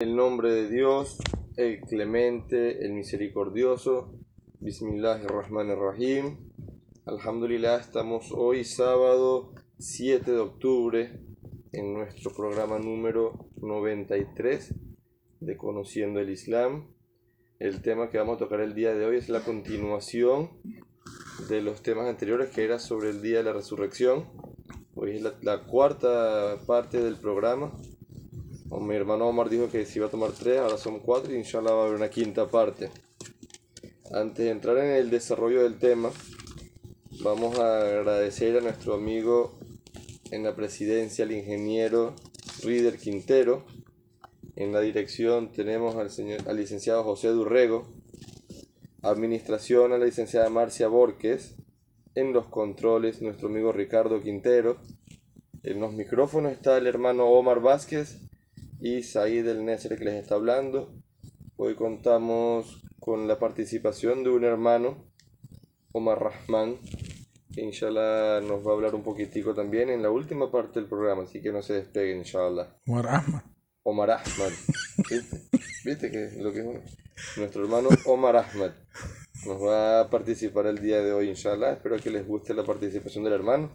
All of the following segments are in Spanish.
El nombre de Dios, el clemente, el misericordioso. Bismillahirrahmanirrahim. Alhamdulillah, estamos hoy sábado 7 de octubre en nuestro programa número 93 de Conociendo el Islam. El tema que vamos a tocar el día de hoy es la continuación de los temas anteriores que era sobre el día de la resurrección. Hoy es la, la cuarta parte del programa mi hermano Omar dijo que si iba a tomar tres, ahora son cuatro y inshallah va a haber una quinta parte. Antes de entrar en el desarrollo del tema, vamos a agradecer a nuestro amigo en la presidencia, el ingeniero Rider Quintero. En la dirección tenemos al, señor, al licenciado José Durrego. Administración a la licenciada Marcia Borges. En los controles, nuestro amigo Ricardo Quintero. En los micrófonos está el hermano Omar Vázquez y Said el Nesre que les está hablando. Hoy contamos con la participación de un hermano, Omar Rahman, que inshallah nos va a hablar un poquitico también en la última parte del programa, así que no se despeguen, inshallah. Omar Ahmad. Omar Ahmad. ¿Viste? ¿Viste que lo que es nuestro hermano Omar Ahmad nos va a participar el día de hoy, inshallah. Espero que les guste la participación del hermano.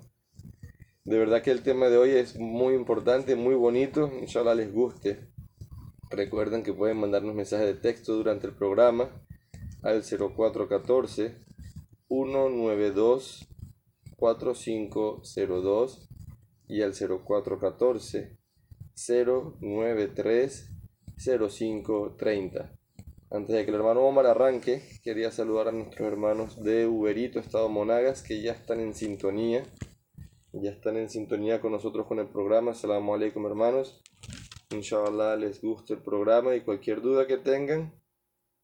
De verdad que el tema de hoy es muy importante, muy bonito. Inshallah les guste. Recuerden que pueden mandarnos mensajes de texto durante el programa al 0414 192 4502 y al 0414 093 0530. Antes de que el hermano Omar arranque, quería saludar a nuestros hermanos de Uberito, Estado Monagas, que ya están en sintonía ya están en sintonía con nosotros con el programa. Assalamu alaikum hermanos. Inshallah les guste el programa y cualquier duda que tengan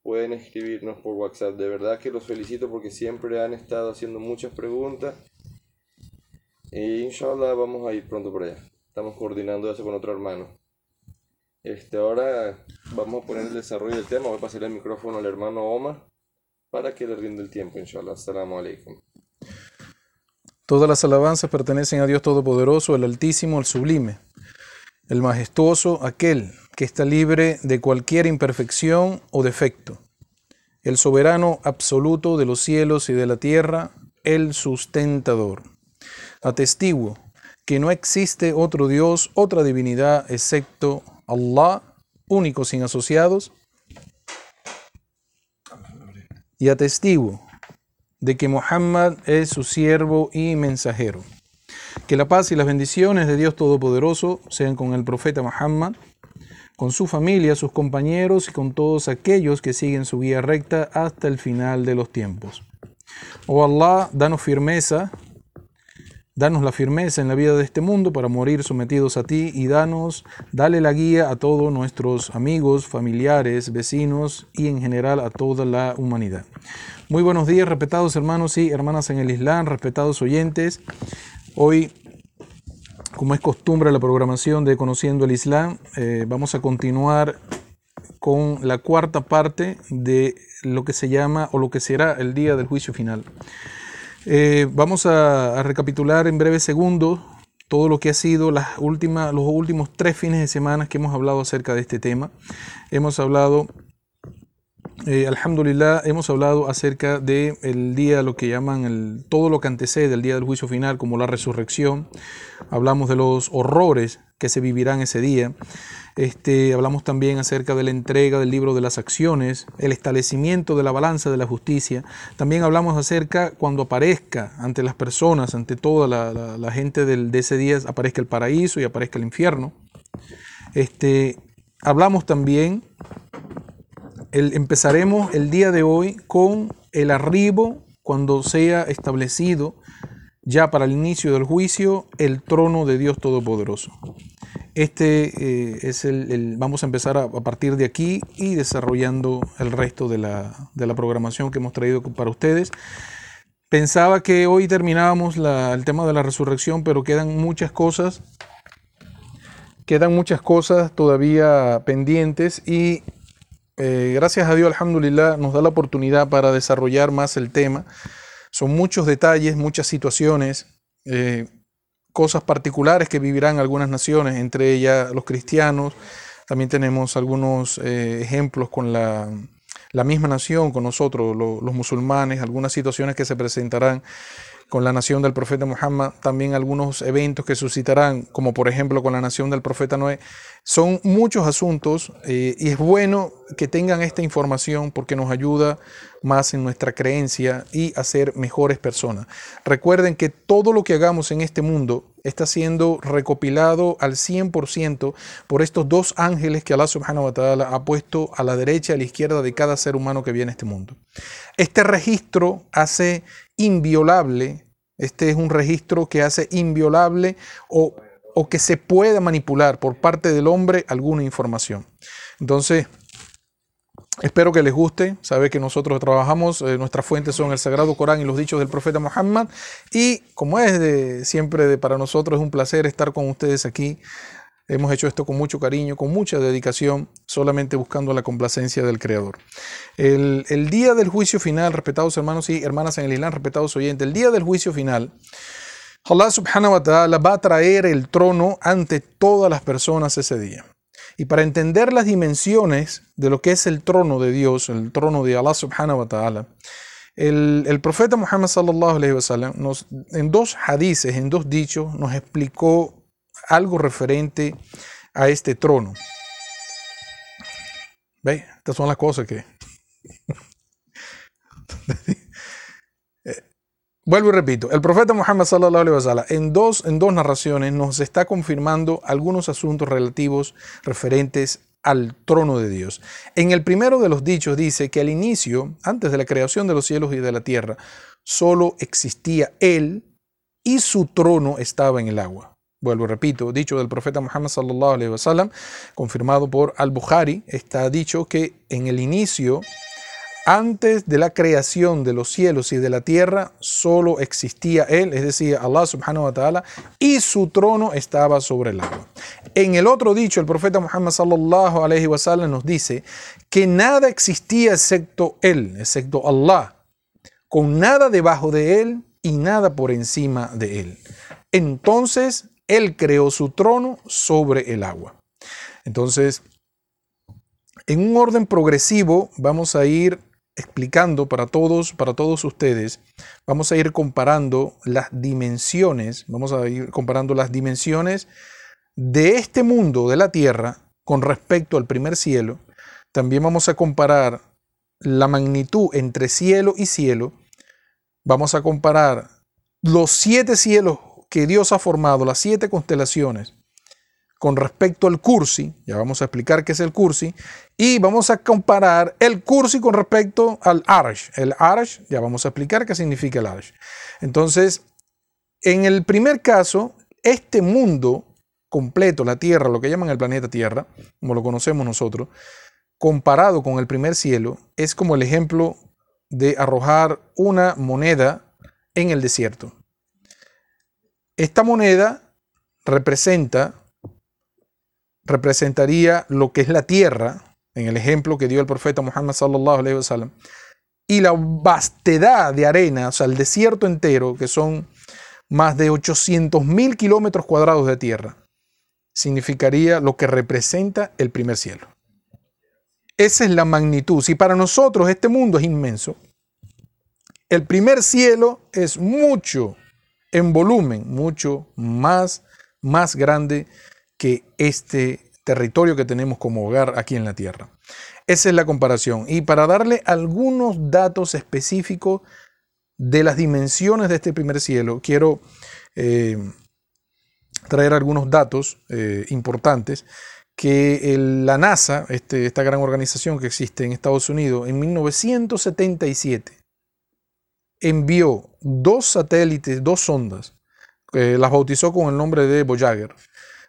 pueden escribirnos por WhatsApp. De verdad que los felicito porque siempre han estado haciendo muchas preguntas. E inshallah vamos a ir pronto por allá. Estamos coordinando eso con otro hermano. Este, ahora vamos a poner el desarrollo del tema. Voy a pasar el micrófono al hermano Omar para que le rinde el tiempo, inshallah. Assalamu alaikum. Todas las alabanzas pertenecen a Dios Todopoderoso, el Altísimo, el Sublime, el Majestuoso, aquel que está libre de cualquier imperfección o defecto, el soberano absoluto de los cielos y de la tierra, el sustentador. Atestiguo que no existe otro Dios, otra divinidad, excepto Allah, único sin asociados. Y atestiguo de que Muhammad es su siervo y mensajero. Que la paz y las bendiciones de Dios Todopoderoso sean con el profeta Muhammad, con su familia, sus compañeros y con todos aquellos que siguen su guía recta hasta el final de los tiempos. Oh Allah, danos firmeza, danos la firmeza en la vida de este mundo para morir sometidos a ti y danos, dale la guía a todos nuestros amigos, familiares, vecinos y en general a toda la humanidad. Muy buenos días, respetados hermanos y hermanas en el Islam, respetados oyentes. Hoy, como es costumbre la programación de Conociendo el Islam, eh, vamos a continuar con la cuarta parte de lo que se llama o lo que será el día del juicio final. Eh, vamos a, recapitular en breves segundos todo lo que ha sido las últimas, los últimos tres fines de semana que hemos hablado acerca de este tema. Hemos hablado eh, alhamdulillah, hemos hablado acerca del el día, lo que llaman el, todo lo que antecede el día del juicio final, como la resurrección. Hablamos de los horrores que se vivirán ese día. Este, hablamos también acerca de la entrega del libro de las acciones, el establecimiento de la balanza de la justicia. También hablamos acerca cuando aparezca ante las personas, ante toda la, la, gente del, de ese día, aparezca el paraíso y aparezca el infierno. Este, hablamos también empezaremos el día de hoy con el arribo, cuando sea establecido ya para el inicio del juicio, el trono de Dios Todopoderoso. Este eh, es el, vamos a empezar a, partir de aquí y desarrollando el resto de la, de la, programación que hemos traído para ustedes. Pensaba que hoy terminábamos el tema de la resurrección, pero quedan muchas cosas, quedan muchas cosas todavía pendientes y eh, gracias a Dios, alhamdulillah, nos da la oportunidad para desarrollar más el tema. Son muchos detalles, muchas situaciones, eh, cosas particulares que vivirán algunas naciones, entre ellas los cristianos, También tenemos algunos eh, ejemplos con la, misma nación, con nosotros, los musulmanes, algunas situaciones que se presentarán con la nación del profeta Muhammad, también algunos eventos que suscitarán, como por ejemplo con la nación del profeta Noé. Son muchos asuntos eh, y es bueno que tengan esta información porque nos ayuda más en nuestra creencia y a ser mejores personas. Recuerden que todo lo que hagamos en este mundo está siendo recopilado al 100% por estos dos ángeles que Allah subhanahu wa ta'ala ha puesto a la derecha y a la izquierda de cada ser humano que viene a este mundo. Este registro hace inviolable, este es un registro que hace inviolable o, o que se pueda manipular por parte del hombre alguna información. Entonces, Espero que les guste. Sabe que nosotros trabajamos, eh, nuestras fuentes son el Sagrado Corán y los dichos del profeta Muhammad. Y como es de siempre para nosotros, es un placer estar con ustedes aquí. Hemos hecho esto con mucho cariño, con mucha dedicación, solamente buscando la complacencia del Creador. El, día del juicio final, respetados hermanos y hermanas en el Islam, respetados oyentes, el día del juicio final, Allah subhanahu wa ta'ala va a traer el trono ante todas las personas ese día. Y para entender las dimensiones de lo que es el trono de Dios, el trono de Allah subhanahu wa ta'ala, el, profeta Muhammad sallallahu alayhi wa sallam en dos hadices, en dos dichos, nos explicó algo referente a este trono. ¿Ve? Estas son las cosas que... Vuelvo y repito, el profeta Muhammad sallallahu alaihi wasallam en dos, en dos narraciones nos está confirmando algunos asuntos relativos referentes al trono de Dios. En el primero de los dichos dice que al inicio, antes de la creación de los cielos y de la tierra, solo existía Él y su trono estaba en el agua. Vuelvo repito, dicho del profeta Muhammad sallallahu alaihi wasallam, confirmado por Al-Bukhari, está dicho que en el inicio antes de la creación de los cielos y de la tierra, solo existía Él, es decir, Allah subhanahu wa ta'ala, y su trono estaba sobre el agua. En el otro dicho, el profeta Muhammad sallallahu alayhi wa sallam nos dice que nada existía excepto Él, excepto Allah, con nada debajo de Él y nada por encima de Él. Entonces, Él creó su trono sobre el agua. Entonces, en un orden progresivo vamos a ir explicando para todos, para todos ustedes, vamos a ir comparando las dimensiones, vamos a ir comparando las dimensiones de este mundo, de la tierra, con respecto al primer cielo. También vamos a comparar la magnitud entre cielo y cielo. Vamos a comparar los siete cielos que Dios ha formado, las siete constelaciones, con respecto al cursi, ya vamos a explicar qué es el cursi, y vamos a comparar el cursi con respecto al arsh. El arsh, ya vamos a explicar qué significa el arsh. Entonces, en el primer caso, este mundo completo, la Tierra, lo que llaman el planeta Tierra, como lo conocemos nosotros, comparado con el primer cielo, es como el ejemplo de arrojar una moneda en el desierto. Esta moneda representa representaría lo que es la tierra, en el ejemplo que dio el profeta Muhammad sallallahu alaihi wasallam, y la vastedad de arena, o sea, el desierto entero, que son más de 800 mil kilómetros cuadrados de tierra, significaría lo que representa el primer cielo. Esa es la magnitud. Si para nosotros este mundo es inmenso, el primer cielo es mucho en volumen, mucho más, más grande que este territorio que tenemos como hogar aquí en la tierra. Esa es la comparación. Y para darle algunos datos específicos de las dimensiones de este primer cielo, quiero eh, traer algunos datos eh, importantes que la NASA, este, esta gran organización que existe en Estados Unidos, en 1977 envió dos satélites, dos sondas, que las bautizó con el nombre de Voyager,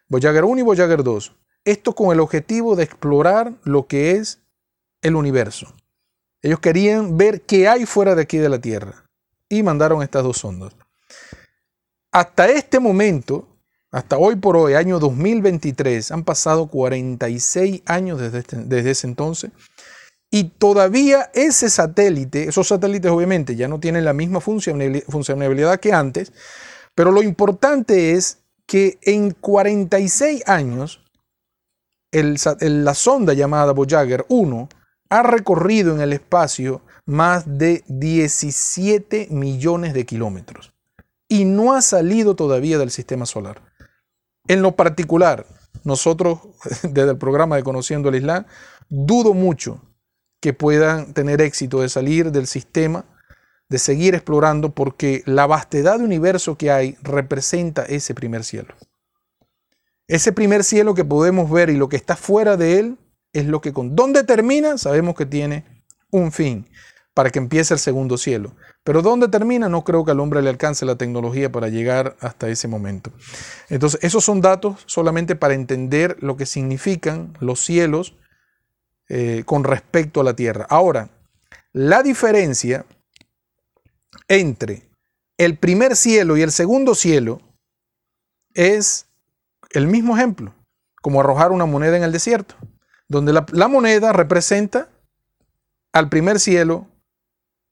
Voyager 1 y Voyager 2. Esto con el objetivo de explorar lo que es el universo. Ellos querían ver qué hay fuera de aquí de la Tierra y mandaron estas dos sondas. Hasta este momento, hasta hoy por hoy, año 2023, han pasado 46 años desde, este, desde ese entonces y todavía ese satélite, esos satélites obviamente ya no tienen la misma funcionalidad que antes, pero lo importante es que en 46 años la sonda llamada Voyager 1 ha recorrido en el espacio más de 17 millones de kilómetros y no ha salido todavía del sistema solar. En lo particular, nosotros desde el programa de Conociendo el Islam, dudo mucho que puedan tener éxito de salir del sistema, de seguir explorando, porque la vastedad de universo que hay representa ese primer cielo. Ese primer cielo que podemos ver y lo que está fuera de él es lo que con dónde termina sabemos que tiene un fin para que empiece el segundo cielo. Pero dónde termina no creo que al hombre le alcance la tecnología para llegar hasta ese momento. Entonces, esos son datos solamente para entender lo que significan los cielos eh, con respecto a la tierra. Ahora, la diferencia entre el primer cielo y el segundo cielo es el mismo ejemplo, como arrojar una moneda en el desierto, donde la moneda representa al primer cielo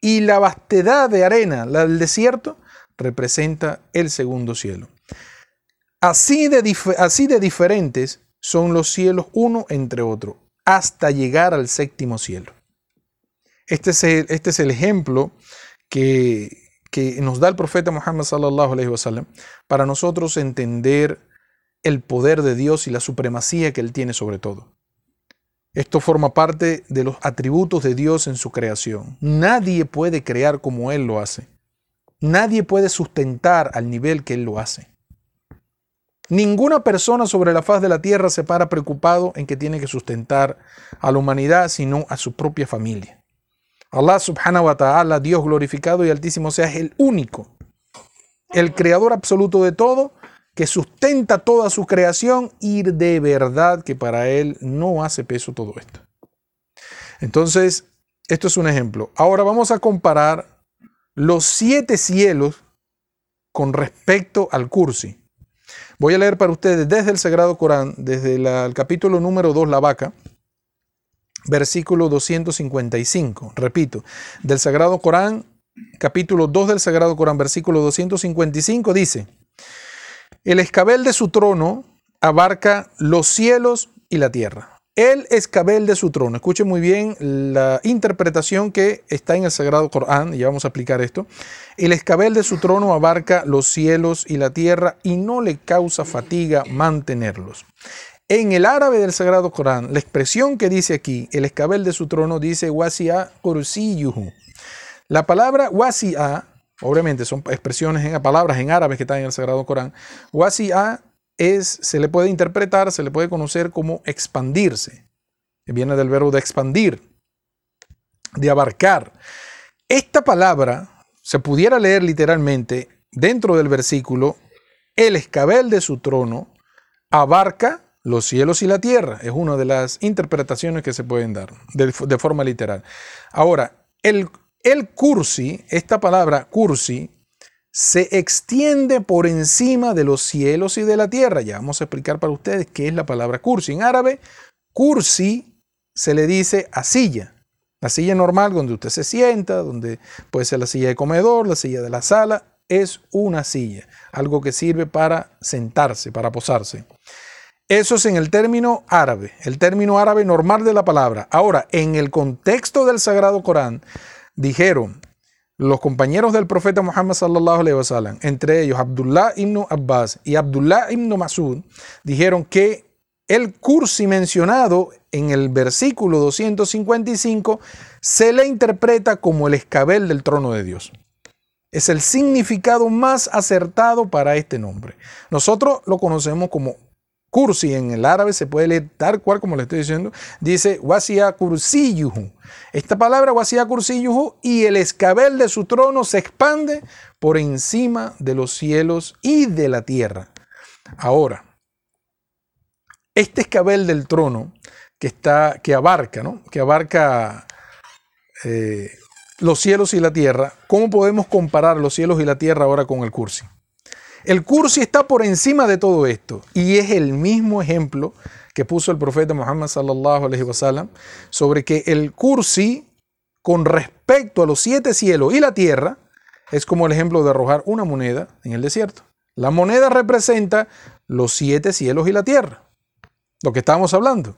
y la vastedad de arena, la del desierto, representa el segundo cielo. Así de, así de diferentes son los cielos uno entre otro, hasta llegar al séptimo cielo. Este es el, este ejemplo que, nos da el profeta Muhammad para nosotros entender el poder de Dios y la supremacía que él tiene sobre todo. Esto forma parte de los atributos de Dios en su creación. Nadie puede crear como Él lo hace. Nadie puede sustentar al nivel que Él lo hace. Ninguna persona sobre la faz de la tierra se para preocupado en que tiene que sustentar a la humanidad, sino a su propia familia. Allah subhanahu wa ta'ala, Dios glorificado y altísimo sea, el único, el creador absoluto de todo, que sustenta toda su creación y de verdad que para él no hace peso todo esto. Entonces, esto es un ejemplo. Ahora vamos a comparar los siete cielos con respecto al cursi. Voy a leer para ustedes desde el Sagrado Corán, desde el capítulo número 2, la vaca, versículo 255. Repito, del Sagrado Corán, capítulo 2 del Sagrado Corán, versículo 255, dice, el escabel de su trono abarca los cielos y la tierra. El escabel de su trono. Escuchen muy bien la interpretación que está en el Sagrado Corán, y ya vamos a explicar esto. El escabel de su trono abarca los cielos y la tierra y no le causa fatiga mantenerlos. En el árabe del Sagrado Corán, la expresión que dice aquí, el escabel de su trono, dice wasi'a kursiyuhu. La palabra wasi'a Obviamente son expresiones en palabras en árabe que están en el Sagrado Corán. Wasi'a es, se le puede interpretar, se le puede conocer como expandirse. Viene del verbo de expandir, de abarcar. Esta palabra se pudiera leer literalmente dentro del versículo, el escabel de su trono abarca los cielos y la tierra. Es una de las interpretaciones que se pueden dar de, forma literal. Ahora, el kursi, esta palabra kursi, se extiende por encima de los cielos y de la tierra. Ya vamos a explicar para ustedes qué es la palabra kursi. En árabe, kursi se le dice a silla. La silla normal donde usted se sienta, donde puede ser la silla de comedor, la silla de la sala, es una silla, algo que sirve para sentarse, para posarse. Eso es en el término árabe, el término árabe normal de la palabra. Ahora, en el contexto del Sagrado Corán, dijeron los compañeros del profeta Muhammad sallallahu alaihi wasallam, entre ellos Abdullah ibn Abbas y Abdullah ibn Masud, dijeron que el cursi mencionado en el versículo 255 se le interpreta como el escabel del trono de Dios. Es el significado más acertado para este nombre. Nosotros lo conocemos como Kursi en el árabe se puede leer tal cual como le estoy diciendo. Dice Wasiya Kursiyuhu. Esta palabra Wasiya Kursiyuhu y el escabel de su trono se expande por encima de los cielos y de la tierra. Ahora, este escabel del trono que está, que abarca, ¿no? Que abarca eh, los cielos y la tierra. ¿Cómo podemos comparar los cielos y la tierra ahora con el Kursi? El cursi está por encima de todo esto y es el mismo ejemplo que puso el profeta Muhammad sallallahu alaihi wasallam sobre que el cursi con respecto a los siete cielos y la tierra es como el ejemplo de arrojar una moneda en el desierto. La moneda representa los siete cielos y la tierra. lo que estábamos hablando.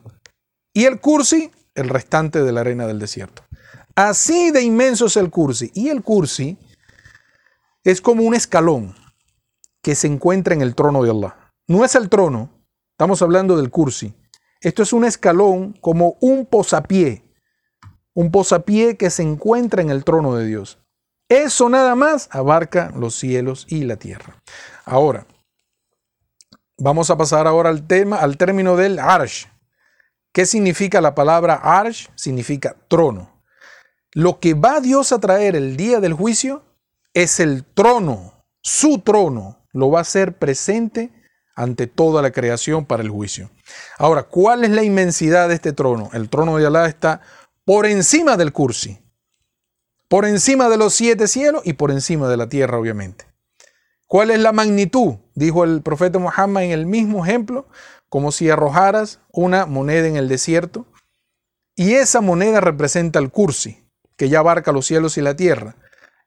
Y el cursi, el restante de la arena del desierto. Así de inmenso es el cursi. Y el cursi es como un escalón que se encuentra en el trono de Allah. No es el trono, estamos hablando del cursi. Esto es un escalón como un posapié, un posapié que se encuentra en el trono de Dios. Eso nada más abarca los cielos y la tierra. Ahora, vamos a pasar ahora al tema, al término del arsh. ¿Qué significa la palabra arsh? Significa trono. Lo que va Dios a traer el día del juicio es el trono, su trono, lo va a hacer presente ante toda la creación para el juicio. Ahora, ¿cuál es la inmensidad de este trono? El trono de Alá está por encima del cursi, por encima de los siete cielos y por encima de la tierra, obviamente. ¿Cuál es la magnitud? Dijo el profeta Muhammad en el mismo ejemplo, como si arrojaras una moneda en el desierto y esa moneda representa el cursi, que ya abarca los cielos y la tierra,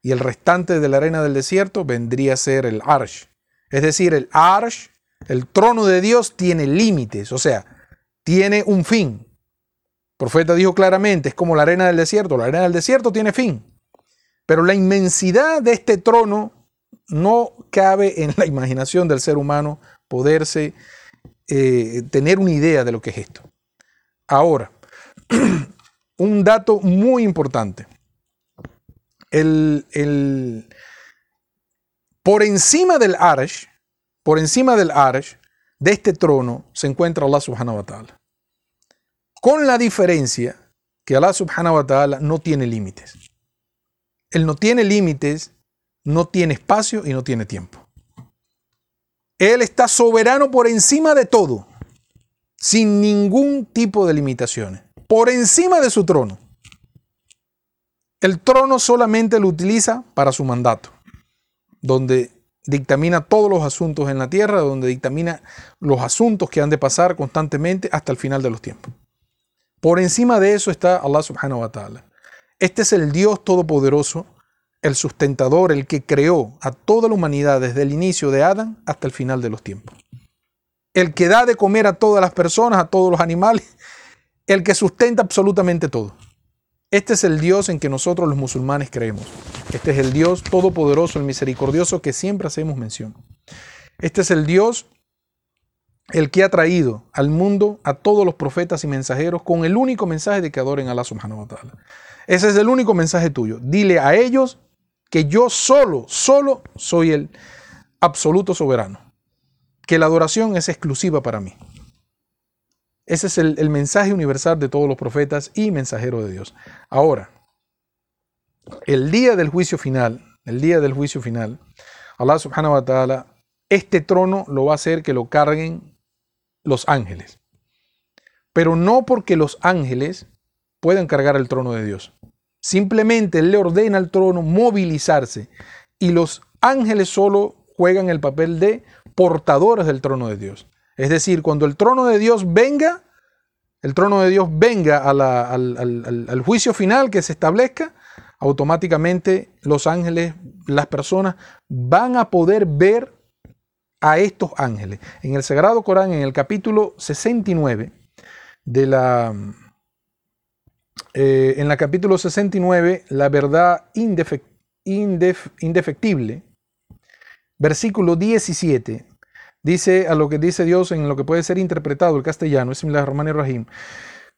y el restante de la arena del desierto vendría a ser el arsh. Es decir, el arsh, el trono de Dios, tiene límites, o sea, tiene un fin. El profeta dijo claramente, es como la arena del desierto, la arena del desierto tiene fin. Pero la inmensidad de este trono no cabe en la imaginación del ser humano poderse eh, tener una idea de lo que es esto. Ahora, un dato muy importante. El, por encima del Arsh, por encima del Arsh, de este trono, se encuentra Allah subhanahu wa ta'ala. Con la diferencia que Allah subhanahu wa ta'ala no tiene límites. Él no tiene límites, no tiene espacio y no tiene tiempo. Él está soberano por encima de todo, sin ningún tipo de limitaciones por encima de su trono. El trono solamente lo utiliza para su mandato, donde dictamina todos los asuntos en la tierra, donde dictamina los asuntos que han de pasar constantemente hasta el final de los tiempos. Por encima de eso está Allah subhanahu wa ta'ala. Este es el Dios todopoderoso, el sustentador, el que creó a toda la humanidad desde el inicio de Adán hasta el final de los tiempos. El que da de comer a todas las personas, a todos los animales el que sustenta absolutamente todo. Este es el Dios en que nosotros los musulmanes creemos. Este es el Dios todopoderoso, el misericordioso que siempre hacemos mención. Este es el Dios el que ha traído al mundo a todos los profetas y mensajeros con el único mensaje de que adoren a Allah subhanahu wa ta'ala. Ese es el único mensaje tuyo. Dile a ellos que yo solo, solo soy el absoluto soberano. Que la adoración es exclusiva para mí. Ese es el, mensaje universal de todos los profetas y mensajeros de Dios. Ahora, el día del juicio final, el día del juicio final, Allah subhanahu wa ta'ala, este trono lo va a hacer que lo carguen los ángeles. Pero no porque los ángeles puedan cargar el trono de Dios. Simplemente le ordena al trono movilizarse y los ángeles solo juegan el papel de portadores del trono de Dios. Es decir, cuando el trono de Dios venga, el trono de Dios venga al, juicio final que se establezca, automáticamente los ángeles, las personas van a poder ver a estos ángeles. En el Sagrado Corán, en el capítulo 69 de la... Eh, en capítulo 69, la verdad indefectible, versículo 17, dice a lo que dice Dios en lo que puede ser interpretado el castellano, es similar a Román y Rahim.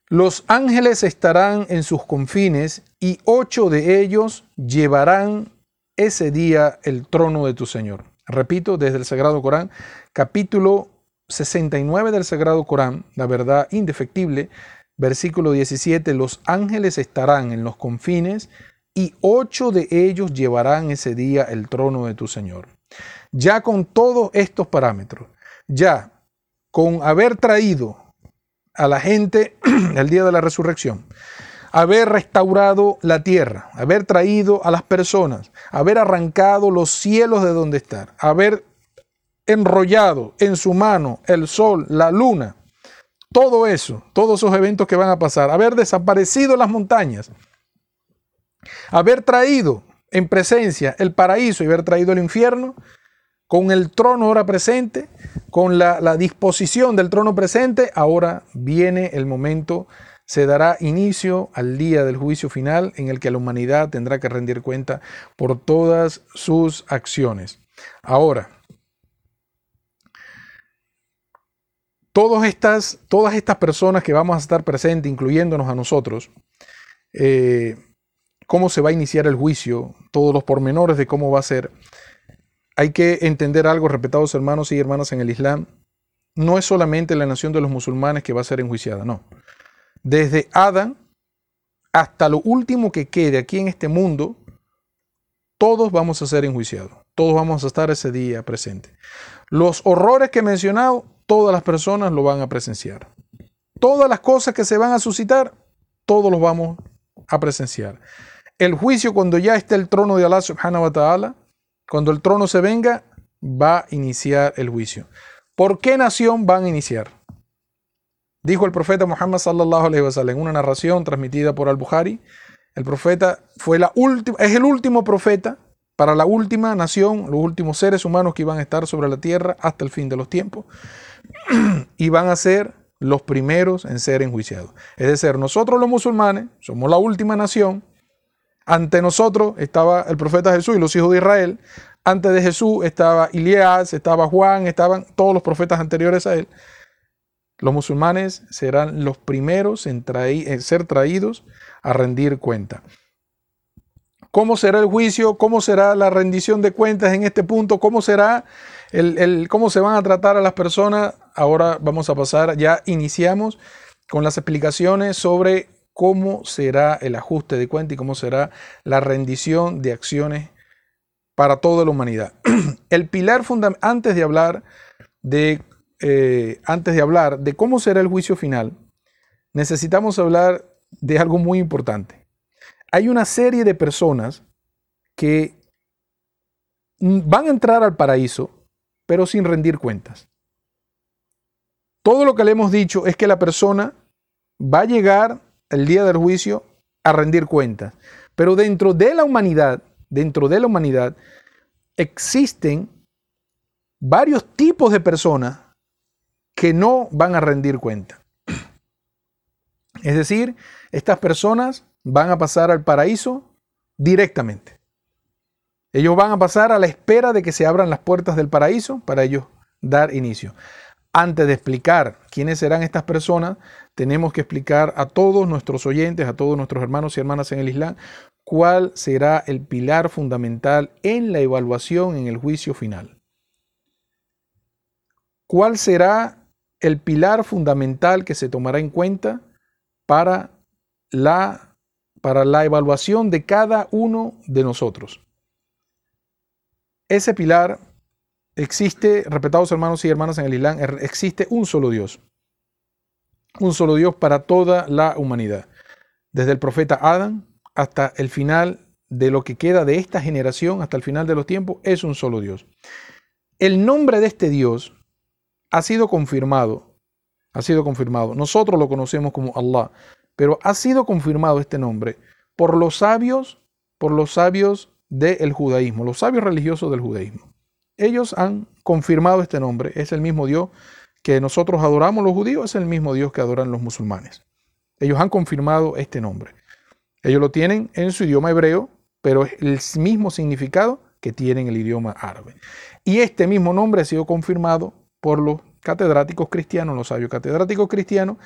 Los ángeles estarán en sus confines y ocho de ellos llevarán ese día el trono de tu Señor. Repito, desde el Sagrado Corán, capítulo 69 del Sagrado Corán, la verdad indefectible, versículo 17, los ángeles estarán en los confines y ocho de ellos llevarán ese día el trono de tu Señor. Ya con todos estos parámetros, ya con haber traído a la gente el día de la resurrección, haber restaurado la tierra, haber traído a las personas, haber arrancado los cielos de donde estar, haber enrollado en su mano el sol, la luna, todo eso, todos esos eventos que van a pasar, haber desaparecido las montañas, haber traído en presencia el paraíso y haber traído el infierno, con el trono ahora presente, con la, disposición del trono presente, ahora viene el momento se dará inicio al día del juicio final en el que la humanidad tendrá que rendir cuenta por todas sus acciones. Ahora, todas estas, todas estas personas que vamos a estar presentes, incluyéndonos a nosotros, eh, cómo se va a iniciar el juicio, todos los pormenores de cómo va a ser, hay que entender algo, respetados hermanos y hermanas en el Islam, no es solamente la nación de los musulmanes que va a ser enjuiciada, no desde Adán hasta lo último que quede aquí en este mundo, todos vamos a ser enjuiciados. Todos vamos a estar ese día presente. Los horrores que he mencionado, todas las personas lo van a presenciar. Todas las cosas que se van a suscitar, todos los vamos a presenciar. El juicio cuando ya esté el trono de Allah subhanahu wa ta'ala, cuando el trono se venga, va a iniciar el juicio. ¿Por qué nación van a iniciar? Dijo el profeta Muhammad sallallahu alaihi wasallam en una narración transmitida por Al-Bukhari, el profeta fue la última, es el último profeta para la última nación, los últimos seres humanos que iban a estar sobre la tierra hasta el fin de los tiempos, y van a ser los primeros en ser enjuiciados. Es decir, nosotros los musulmanes somos la última nación. Ante nosotros estaba el profeta Jesús y los hijos de Israel. Antes de Jesús estaba Elías, estaba Juan, estaban todos los profetas anteriores a él. Los musulmanes serán los primeros en, ser traídos a rendir cuenta. ¿Cómo será el juicio? ¿Cómo será la rendición de cuentas en este punto? ¿Cómo será el, cómo se van a tratar a las personas? Ahora vamos a pasar, ya iniciamos con las explicaciones sobre cómo será el ajuste de cuenta y cómo será la rendición de acciones para toda la humanidad. El pilar fundamental, antes de hablar de eh, antes de hablar de cómo será el juicio final, necesitamos hablar de algo muy importante. Hay una serie de personas que van a entrar al paraíso, pero sin rendir cuentas. Todo lo que le hemos dicho es que la persona va a llegar el día del juicio a rendir cuentas. Pero dentro de la humanidad, dentro de la humanidad, existen varios tipos de personas que no van a rendir cuenta. Es decir, estas personas van a pasar al paraíso directamente. Ellos van a pasar a la espera de que se abran las puertas del paraíso para ellos dar inicio. Antes de explicar quiénes serán estas personas, tenemos que explicar a todos nuestros oyentes, a todos nuestros hermanos y hermanas en el Islam, cuál será el pilar fundamental en la evaluación en el juicio final. ¿Cuál será el pilar fundamental que se tomará en cuenta para la, para la evaluación de cada uno de nosotros. Ese pilar existe, respetados hermanos y hermanas en el Islam, er, existe un solo Dios. Un solo Dios para toda la humanidad. Desde el profeta Adán hasta el final de lo que queda de esta generación, hasta el final de los tiempos, es un solo Dios. El nombre de este Dios ha sido confirmado, ha sido confirmado. Nosotros lo conocemos como Allah, pero ha sido confirmado este nombre por los sabios, por los sabios del judaísmo, los sabios religiosos del judaísmo. Ellos han confirmado este nombre, es el mismo Dios que nosotros adoramos los judíos, es el mismo Dios que adoran los musulmanes. Ellos han confirmado este nombre. Ellos lo tienen en su idioma hebreo, pero es el mismo significado que tiene en el idioma árabe. Y este mismo nombre ha sido confirmado por los catedráticos cristianos, los sabios catedráticos cristianos,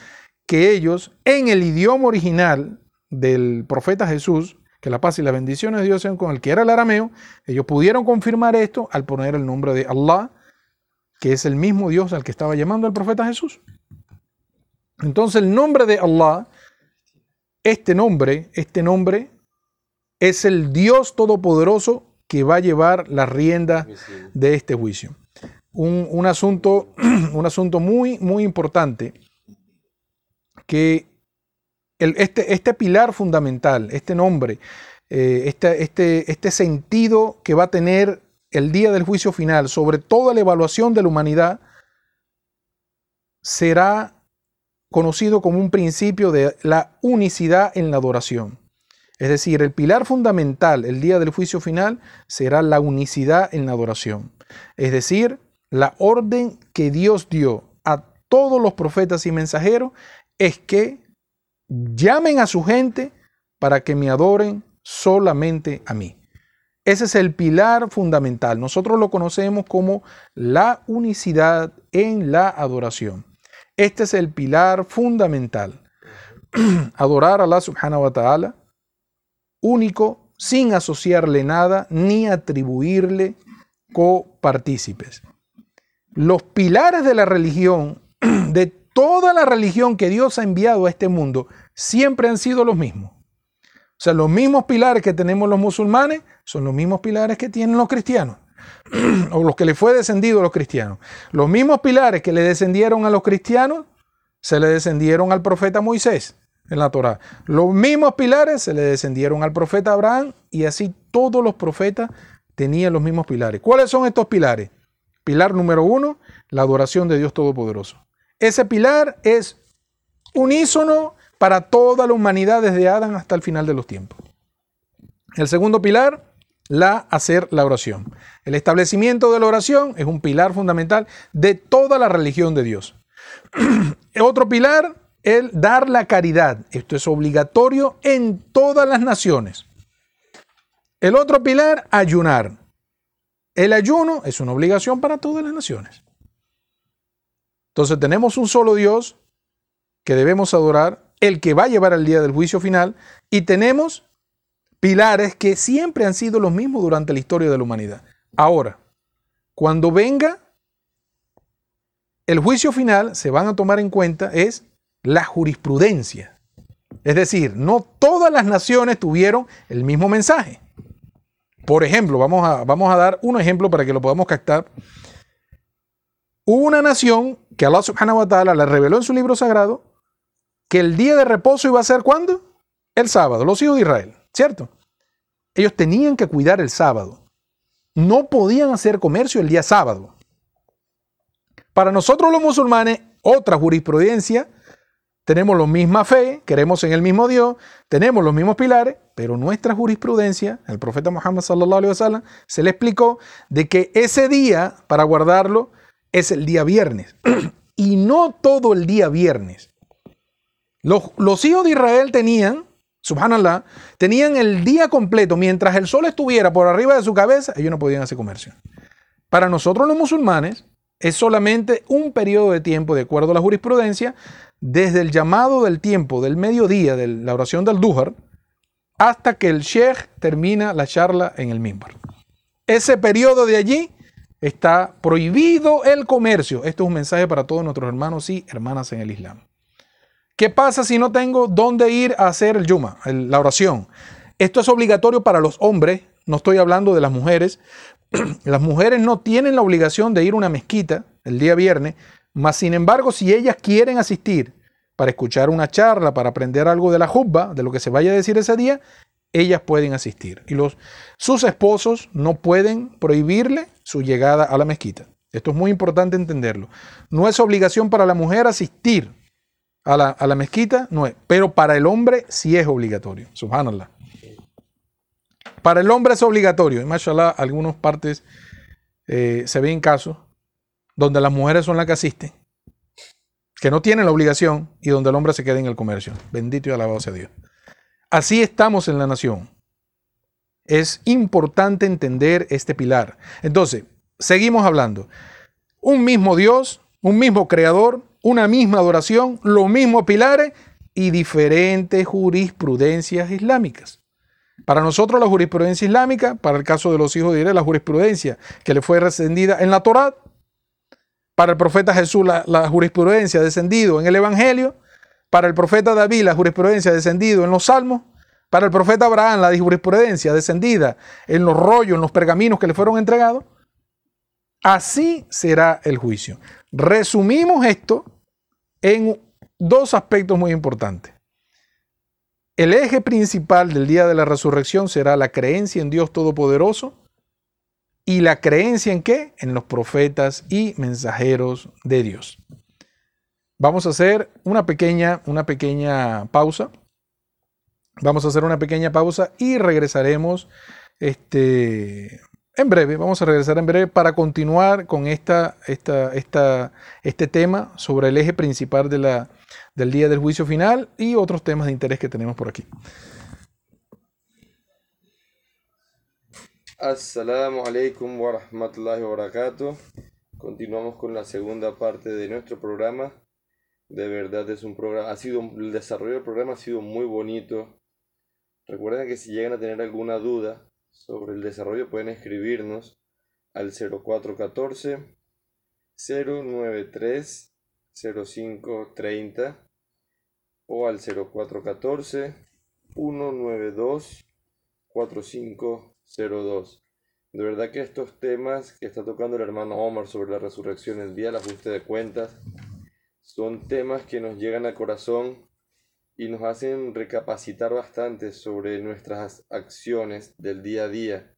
que ellos en el idioma original del profeta Jesús, que la paz y las bendiciones de Dios sean con el que era el arameo, ellos pudieron confirmar esto al poner el nombre de Allah, que es el mismo Dios al que estaba llamando el profeta Jesús. Entonces el nombre de Allah, este nombre, este nombre es el Dios todopoderoso que va a llevar la rienda de este juicio un, asunto, un asunto muy, muy importante, que este, este pilar fundamental, este nombre, eh, este, este, este sentido que va a tener el día del juicio final sobre toda la evaluación de la humanidad, será conocido como un principio de la unicidad en la adoración. Es decir, el pilar fundamental el día del juicio final será la unicidad en la adoración. Es decir, la orden que Dios dio a todos los profetas y mensajeros es que llamen a su gente para que me adoren solamente a mí. Ese es el pilar fundamental. Nosotros lo conocemos como la unicidad en la adoración. Este es el pilar fundamental. Adorar a Allah subhanahu wa ta'ala, único, sin asociarle nada ni atribuirle copartícipes. Los pilares de la religión, de toda la religión que Dios ha enviado a este mundo, siempre han sido los mismos. O sea, los mismos pilares que tenemos los musulmanes son los mismos pilares que tienen los cristianos, o los que le fue descendido a los cristianos. Los mismos pilares que le descendieron a los cristianos se le descendieron al profeta Moisés en la Torá. Los mismos pilares se le descendieron al profeta Abraham y así todos los profetas tenían los mismos pilares. ¿Cuáles son estos pilares? Pilar número uno, la adoración de Dios Todopoderoso. Ese pilar es unísono para toda la humanidad desde Adán hasta el final de los tiempos. El segundo pilar, la hacer la oración. El establecimiento de la oración es un pilar fundamental de toda la religión de Dios. Otro pilar, el dar la caridad. Esto es obligatorio en todas las naciones. El otro pilar, ayunar. El ayuno es una obligación para todas las naciones. Entonces tenemos un solo Dios que debemos adorar el que va a llevar al día del juicio final, y tenemos pilares que siempre han sido los mismos durante la historia de la humanidad. Ahora, cuando venga el juicio final, se van a tomar en cuenta es la jurisprudencia. Es decir, no todas las naciones tuvieron el mismo mensaje. Por ejemplo, vamos a, vamos a dar un ejemplo para que lo podamos captar. Una nación que Allah subhanahu wa ta'ala la reveló en su libro sagrado que el día de reposo iba a ser cuándo? El sábado, los hijos de Israel, ¿cierto? Ellos tenían que cuidar el sábado. No podían hacer comercio el día sábado. Para nosotros los musulmanes, otra jurisprudencia, tenemos la misma fe, queremos en el mismo Dios, tenemos los mismos pilares, pero nuestra jurisprudencia, el profeta Muhammad sallallahu alaihi wasallam, se le explicó de que ese día para guardarlo es el día viernes y no todo el día viernes. Los, hijos de Israel tenían, subhanallah, tenían el día completo, mientras el sol estuviera por arriba de su cabeza, ellos no podían hacer comercio. Para nosotros los musulmanes es solamente un periodo de tiempo, de acuerdo a la jurisprudencia, desde el llamado del tiempo del mediodía de la oración del Duhar hasta que el sheikh termina la charla en el mimbar. Ese periodo de allí está prohibido el comercio. Esto es un mensaje para todos nuestros hermanos y hermanas en el Islam. ¿Qué pasa si no tengo dónde ir a hacer el yuma, la oración? Esto es obligatorio para los hombres, no estoy hablando de las mujeres. las mujeres no tienen la obligación de ir a una mezquita el día viernes, mas sin embargo, si ellas quieren asistir para escuchar una charla, para aprender algo de la jubba, de lo que se vaya a decir ese día, ellas pueden asistir. Y los, sus esposos no pueden prohibirle su llegada a la mezquita. Esto es muy importante entenderlo. No es obligación para la mujer asistir a la, mezquita, no es. Pero para el hombre sí es obligatorio. Subhanallah. Para el hombre es obligatorio. Y mashallah, algunas partes eh, se ven casos donde las mujeres son las que asisten, que no tienen la obligación y donde el hombre se queda en el comercio. Bendito y alabado sea Dios. Así estamos en la nación. Es importante entender este pilar. Entonces, seguimos hablando. Un mismo Dios, un mismo creador, una misma adoración, los mismos pilares y diferentes jurisprudencias islámicas. Para nosotros la jurisprudencia islámica, para el caso de los hijos de Israel, la jurisprudencia que le fue descendida en la Torá, para el profeta Jesús la, la jurisprudencia descendido en el Evangelio, para el profeta David la jurisprudencia descendido en los Salmos, para el profeta Abraham la jurisprudencia descendida en los rollos, en los pergaminos que le fueron entregados, así será el juicio. Resumimos esto en dos aspectos muy importantes. El eje principal del día de la resurrección será la creencia en Dios Todopoderoso y la creencia en qué? En los profetas y mensajeros de Dios. Vamos a hacer una pequeña, una pequeña pausa. Vamos a hacer una pequeña pausa y regresaremos este, en breve, vamos a regresar en breve para continuar con esta, esta, este tema sobre el eje principal de la, del día del juicio final y otros temas de interés que tenemos por aquí. Assalamu alaikum wa rahmatullahi wa barakatuh. Continuamos con la segunda parte de nuestro programa. De verdad es un programa, ha sido el desarrollo del programa ha sido muy bonito. Recuerden que si llegan a tener alguna duda sobre el desarrollo pueden escribirnos al 0414 093 0530 o al 0414 192 4502. De verdad que estos temas que está tocando el hermano Omar sobre la resurrección, el día del ajuste de cuentas, son temas que nos llegan al corazón y nos hacen recapacitar bastante sobre nuestras acciones del día a día.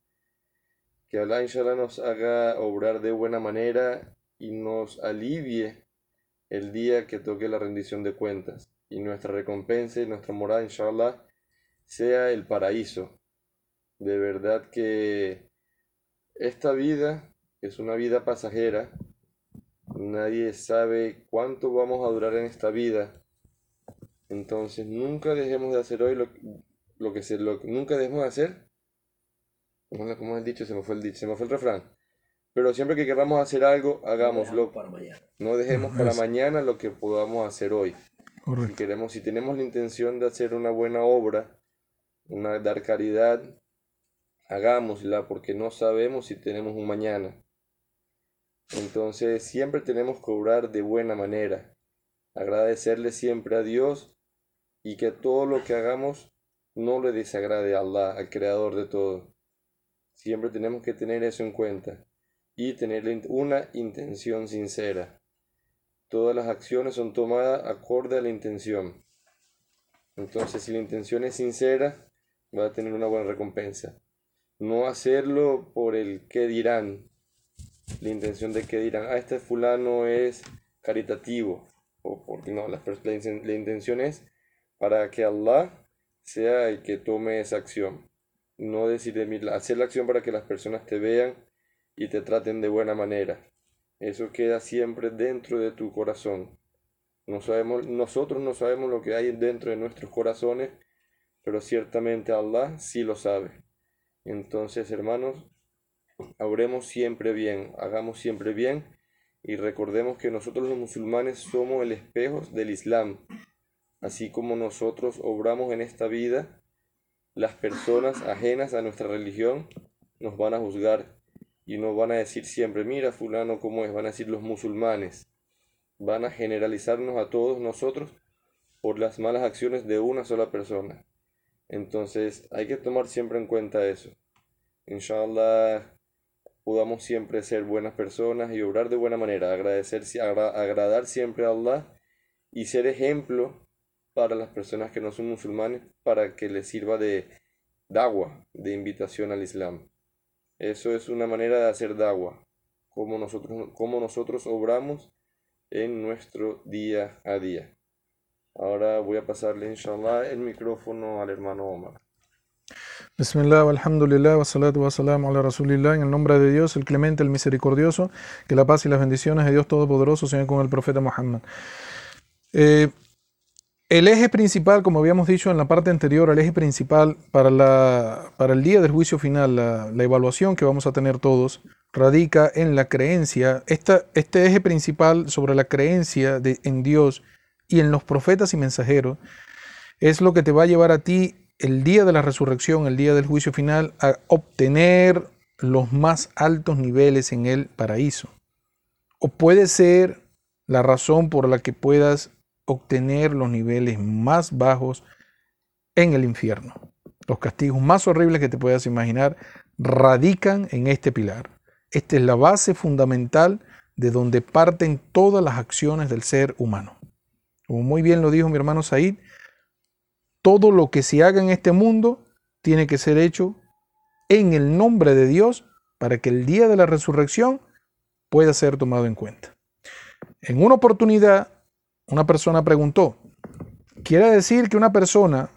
Que Allah inshallah nos haga obrar de buena manera y nos alivie el día que toque la rendición de cuentas. Y nuestra recompensa y nuestra morada inshallah sea el paraíso. De verdad que esta vida es una vida pasajera. Nadie sabe cuánto vamos a durar en esta vida entonces, nunca dejemos de hacer hoy lo, que se, lo, nunca dejemos de hacer. Como es dicho, se me fue el dicho, se me fue el refrán. Pero siempre que queramos hacer algo, hagámoslo. No dejemos para mañana lo que podamos hacer hoy. Si queremos, si tenemos la intención de hacer una buena obra, una dar caridad, hagámosla porque no sabemos si tenemos un mañana. Entonces siempre tenemos que obrar de buena manera, agradecerle siempre a Dios y que todo lo que hagamos no le desagrade a Allah, al creador de todo. Siempre tenemos que tener eso en cuenta y tener una intención sincera. Todas las acciones son tomadas acorde a la intención. Entonces, si la intención es sincera, va a tener una buena recompensa. No hacerlo por el que dirán. La intención de que dirán, ah, este fulano es caritativo. O porque no, la, la intención es para que Allah sea el que tome esa acción. No decir hacer la acción para que las personas te vean y te traten de buena manera. Eso queda siempre dentro de tu corazón. No sabemos, nosotros no sabemos lo que hay dentro de nuestros corazones, pero ciertamente Allah sí lo sabe. Entonces, hermanos, habremos siempre bien, hagamos siempre bien y recordemos que nosotros los musulmanes somos el espejo del Islam. Así como nosotros obramos en esta vida, las personas ajenas a nuestra religión nos van a juzgar y nos van a decir siempre, mira fulano cómo es, van a decir los musulmanes, van a generalizarnos a todos nosotros por las malas acciones de una sola persona. Entonces hay que tomar siempre en cuenta eso. Inshallah podamos siempre ser buenas personas y obrar de buena manera, agradecer, agradar siempre a Allah y ser ejemplo para las personas que no son musulmanes para que les sirva de dawa, de invitación al Islam. Eso es una manera de hacer dawa, como nosotros, como nosotros obramos en nuestro día a día. Ahora voy a pasarle, inshallah, el micrófono al hermano Omar. Bismillah, alhamdulillah, wa salatu wa salam ala rasulillah, en el nombre de Dios, el clemente, el misericordioso, que la paz y las bendiciones de Dios Todopoderoso sean con el profeta Muhammad. Eh, el eje principal, como habíamos dicho en la parte anterior, el eje principal para, la, para el día del juicio final, la, evaluación que vamos a tener todos, radica en la creencia. Esta, este eje principal sobre la creencia en Dios y en los profetas y mensajeros es lo que te va a llevar a ti el día de la resurrección, el día del juicio final, a obtener los más altos niveles en el paraíso. O puede ser la razón por la que puedas obtener los niveles más bajos en el infierno. Los castigos más horribles que te puedas imaginar radican en este pilar. Esta es la base fundamental de donde parten todas las acciones del ser humano. Como muy bien lo dijo mi hermano Said, todo lo que se haga en este mundo tiene que ser hecho en el nombre de Dios para que el día de la resurrección pueda ser tomado en cuenta. En una oportunidad una persona preguntó, ¿quiere decir que una persona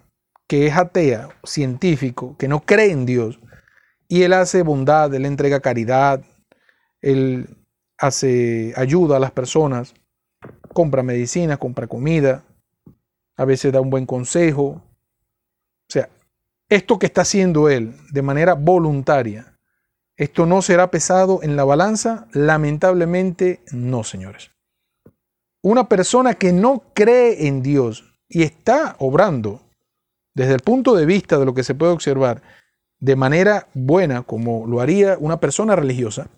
que es atea, científico, que no cree en Dios y él hace bondad, él entrega caridad, él hace ayuda a las personas, compra medicina, compra comida, a veces da un buen consejo. O sea, esto que está haciendo él de manera voluntaria, ¿esto no será pesado en la balanza? Lamentablemente no, señores. Una persona que no cree en Dios y está obrando desde el punto de vista de lo que se puede observar de manera buena, como lo haría una persona religiosa,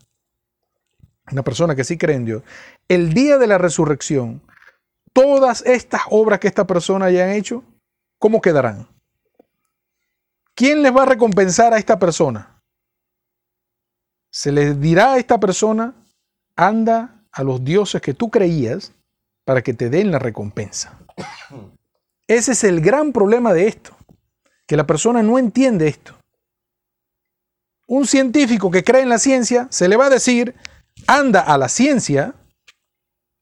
una persona que sí cree en Dios, el día de la resurrección, todas estas obras que esta persona haya hecho, ¿cómo quedarán? ¿Quién les va a recompensar a esta persona? Se les dirá a esta persona, anda a los dioses que tú creías para que te den la recompensa. Ese es el gran problema de esto, que la persona no entiende esto. Un científico que cree en la ciencia se le va a decir, anda a la ciencia,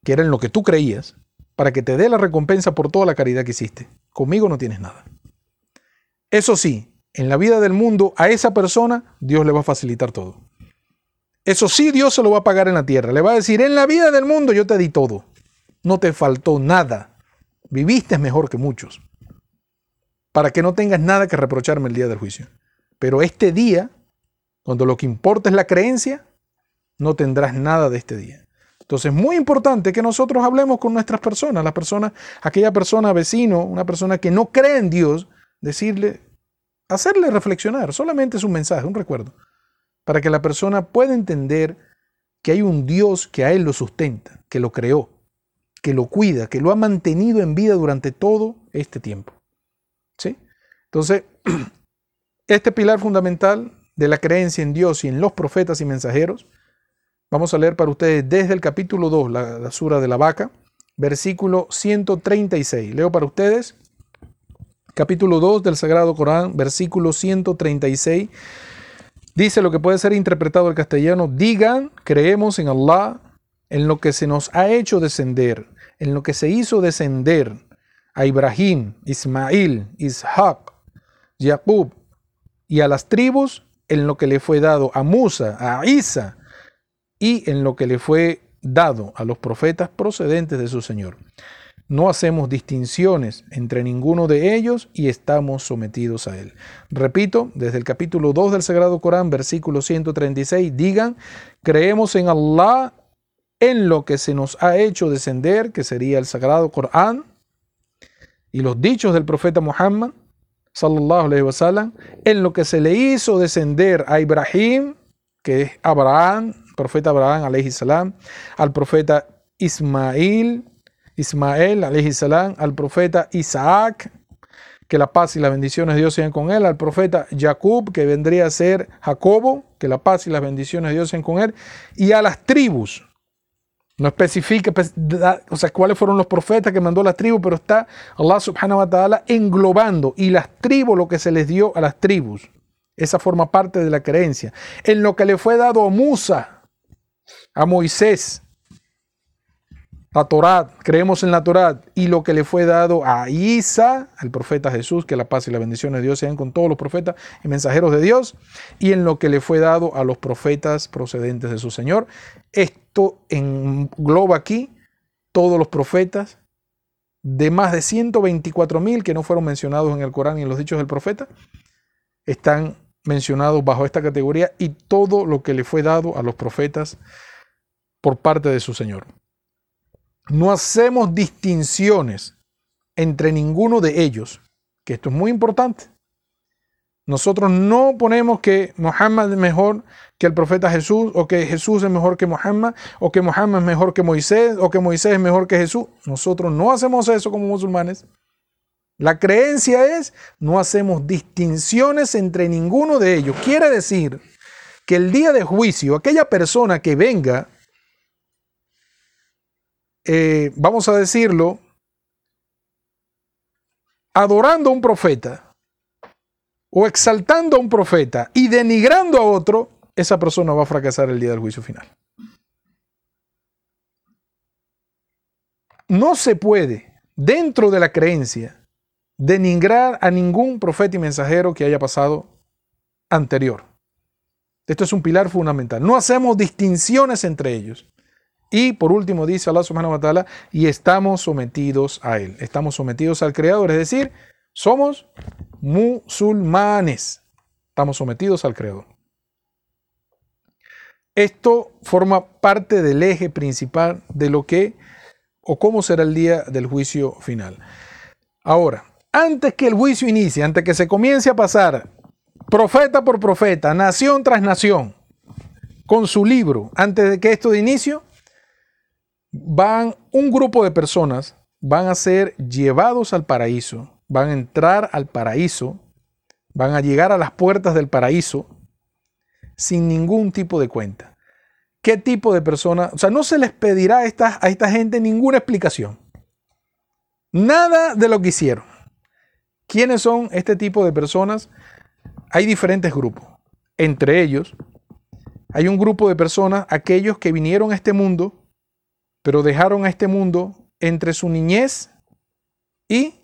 que era en lo que tú creías, para que te dé la recompensa por toda la caridad que hiciste. Conmigo no tienes nada. Eso sí, en la vida del mundo, a esa persona Dios le va a facilitar todo. Eso sí, Dios se lo va a pagar en la tierra. Le va a decir, en la vida del mundo yo te di todo. No te faltó nada. Viviste mejor que muchos. Para que no tengas nada que reprocharme el día del juicio. Pero este día, cuando lo que importa es la creencia, no tendrás nada de este día. Entonces, es muy importante que nosotros hablemos con nuestras personas, la persona, aquella persona vecino, una persona que no cree en Dios, decirle, hacerle reflexionar, solamente es un mensaje, un recuerdo, para que la persona pueda entender que hay un Dios que a él lo sustenta, que lo creó, que lo cuida, que lo ha mantenido en vida durante todo este tiempo. ¿Sí? Entonces, este pilar fundamental de la creencia en Dios y en los profetas y mensajeros Vamos a leer para ustedes desde el capítulo 2, la, la sura de la vaca, versículo 136. Leo para ustedes, capítulo 2 del Sagrado Corán, versículo 136. Dice lo que puede ser interpretado al castellano, digan, creemos en Allah, en lo que se nos ha hecho descender, en lo que se hizo descender a Ibrahim, Ismail, Ishaq, Jacob y a las tribus, en lo que le fue dado a Musa, a Isa, y en lo que le fue dado a los profetas procedentes de su Señor. No hacemos distinciones entre ninguno de ellos y estamos sometidos a Él. Repito, desde el capítulo 2 del Sagrado Corán, versículo 136, digan, creemos en Allah, en lo que se nos ha hecho descender, que sería el Sagrado Corán, y los dichos del profeta Muhammad, sallallahu alaihi wasallam, en lo que se le hizo descender a Ibrahim, que es Abraham, profeta Abraham, alayhi salam, al profeta Ismail, Ismael, alayhi salam, al profeta Isaac, que la paz y las bendiciones de Dios sean con él, al profeta Jacob, que vendría a ser Jacobo, que la paz y las bendiciones de Dios sean con él, y a las tribus. No especifica, pues, o sea, cuáles fueron los profetas que mandó las tribus, pero está Allah subhanahu wa ta'ala englobando y las tribus, lo que se les dio a las tribus. Esa forma parte de la creencia. En lo que le fue dado a Musa, a Moisés, a Torá, creemos en la Torá y lo que le fue dado a Isa, al profeta Jesús, que la paz y la bendición de Dios sean con todos los profetas y mensajeros de Dios, y en lo que le fue dado a los profetas procedentes de su Señor. Esto engloba aquí todos los profetas de más de 124 mil que no fueron mencionados en el Corán y en los dichos del profeta, están mencionados bajo esta categoría y todo lo que le fue dado a los profetas por parte de su Señor. No hacemos distinciones entre ninguno de ellos, que esto es muy importante. Nosotros no ponemos que Muhammad es mejor que el profeta Jesús, o que Jesús es mejor que Muhammad, o que Muhammad es mejor que Moisés, o que Moisés es mejor que Jesús. Nosotros no hacemos eso como musulmanes. La creencia es, no hacemos distinciones entre ninguno de ellos. Quiere decir que el día de juicio, aquella persona que venga eh, vamos a decirlo, adorando a un profeta o exaltando a un profeta y denigrando a otro, esa persona va a fracasar el día del juicio final. No se puede, dentro de la creencia, denigrar a ningún profeta y mensajero que haya pasado anterior. Esto es un pilar fundamental. No hacemos distinciones entre ellos. Y por último dice Allah subhanahu wa ta'ala, y estamos sometidos a Él. Estamos sometidos al Creador, es decir, somos musulmanes. Estamos sometidos al Creador. Esto forma parte del eje principal de lo que o cómo será el día del juicio final. Ahora, antes que el juicio inicie, antes que se comience a pasar profeta por profeta, nación tras nación, con su libro, antes de que esto de inicio, van un grupo de personas, van a ser llevados al paraíso, van a entrar al paraíso, van a llegar a las puertas del paraíso sin ningún tipo de cuenta. ¿Qué tipo de persona? O sea, no se les pedirá a esta, a esta gente ninguna explicación. Nada de lo que hicieron. ¿Quiénes son este tipo de personas? Hay diferentes grupos. Entre ellos, hay un grupo de personas, aquellos que vinieron a este mundo, pero dejaron a este mundo entre su niñez y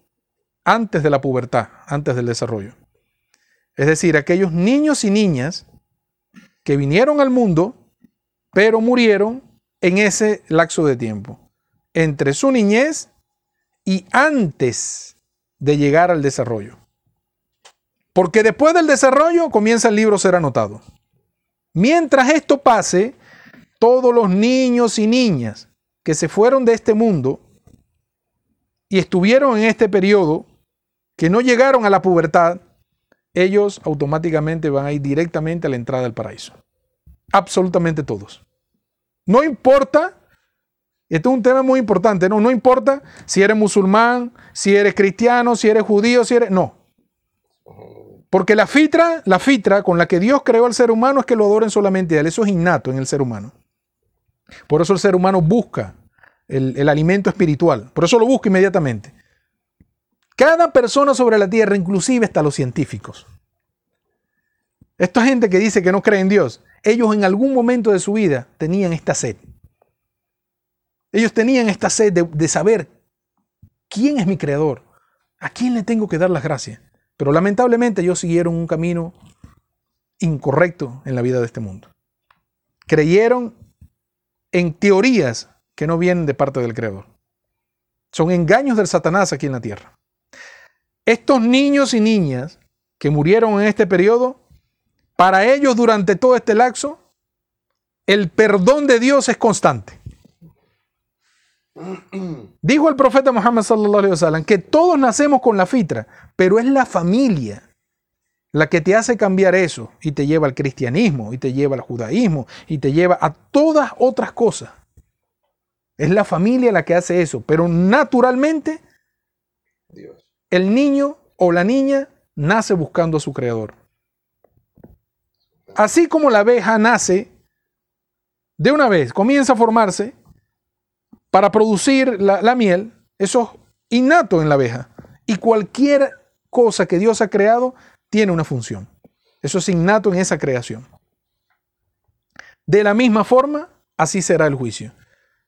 antes de la pubertad, antes del desarrollo. Es decir, aquellos niños y niñas que vinieron al mundo, pero murieron en ese lapso de tiempo, entre su niñez y antes de llegar al desarrollo. Porque después del desarrollo comienza el libro a ser anotado. Mientras esto pase, todos los niños y niñas que se fueron de este mundo y estuvieron en este periodo, que no llegaron a la pubertad, ellos automáticamente van a ir directamente a la entrada del paraíso. Absolutamente todos. No importa, esto es un tema muy importante, no, no importa si eres musulmán, si eres cristiano, si eres judío, si eres... No. Porque la fitra, la fitra con la que Dios creó al ser humano es que lo adoren solamente a Él. Eso es innato en el ser humano. Por eso el ser humano busca el, alimento espiritual. Por eso lo busca inmediatamente. Cada persona sobre la tierra, inclusive hasta los científicos. Esta gente que dice que no cree en Dios, ellos en algún momento de su vida tenían esta sed. Ellos tenían esta sed de, saber quién es mi creador, a quién le tengo que dar las gracias. Pero lamentablemente ellos siguieron un camino incorrecto en la vida de este mundo. Creyeron en teorías que no vienen de parte del Creador. Son engaños del Satanás aquí en la tierra. Estos niños y niñas que murieron en este periodo para ellos durante todo este lapso, el perdón de Dios es constante. Dijo el profeta Muhammad sallallahu alaihi wasallam que todos nacemos con la fitra, pero es la familia la que te hace cambiar eso y te lleva al cristianismo y te lleva al judaísmo y te lleva a todas otras cosas. Es la familia la que hace eso, pero naturalmente el niño o la niña nace buscando a su creador. Así como la abeja nace de una vez, comienza a formarse para producir la, miel, eso es innato en la abeja. Y cualquier cosa que Dios ha creado tiene una función. Eso es innato en esa creación. De la misma forma, así será el juicio.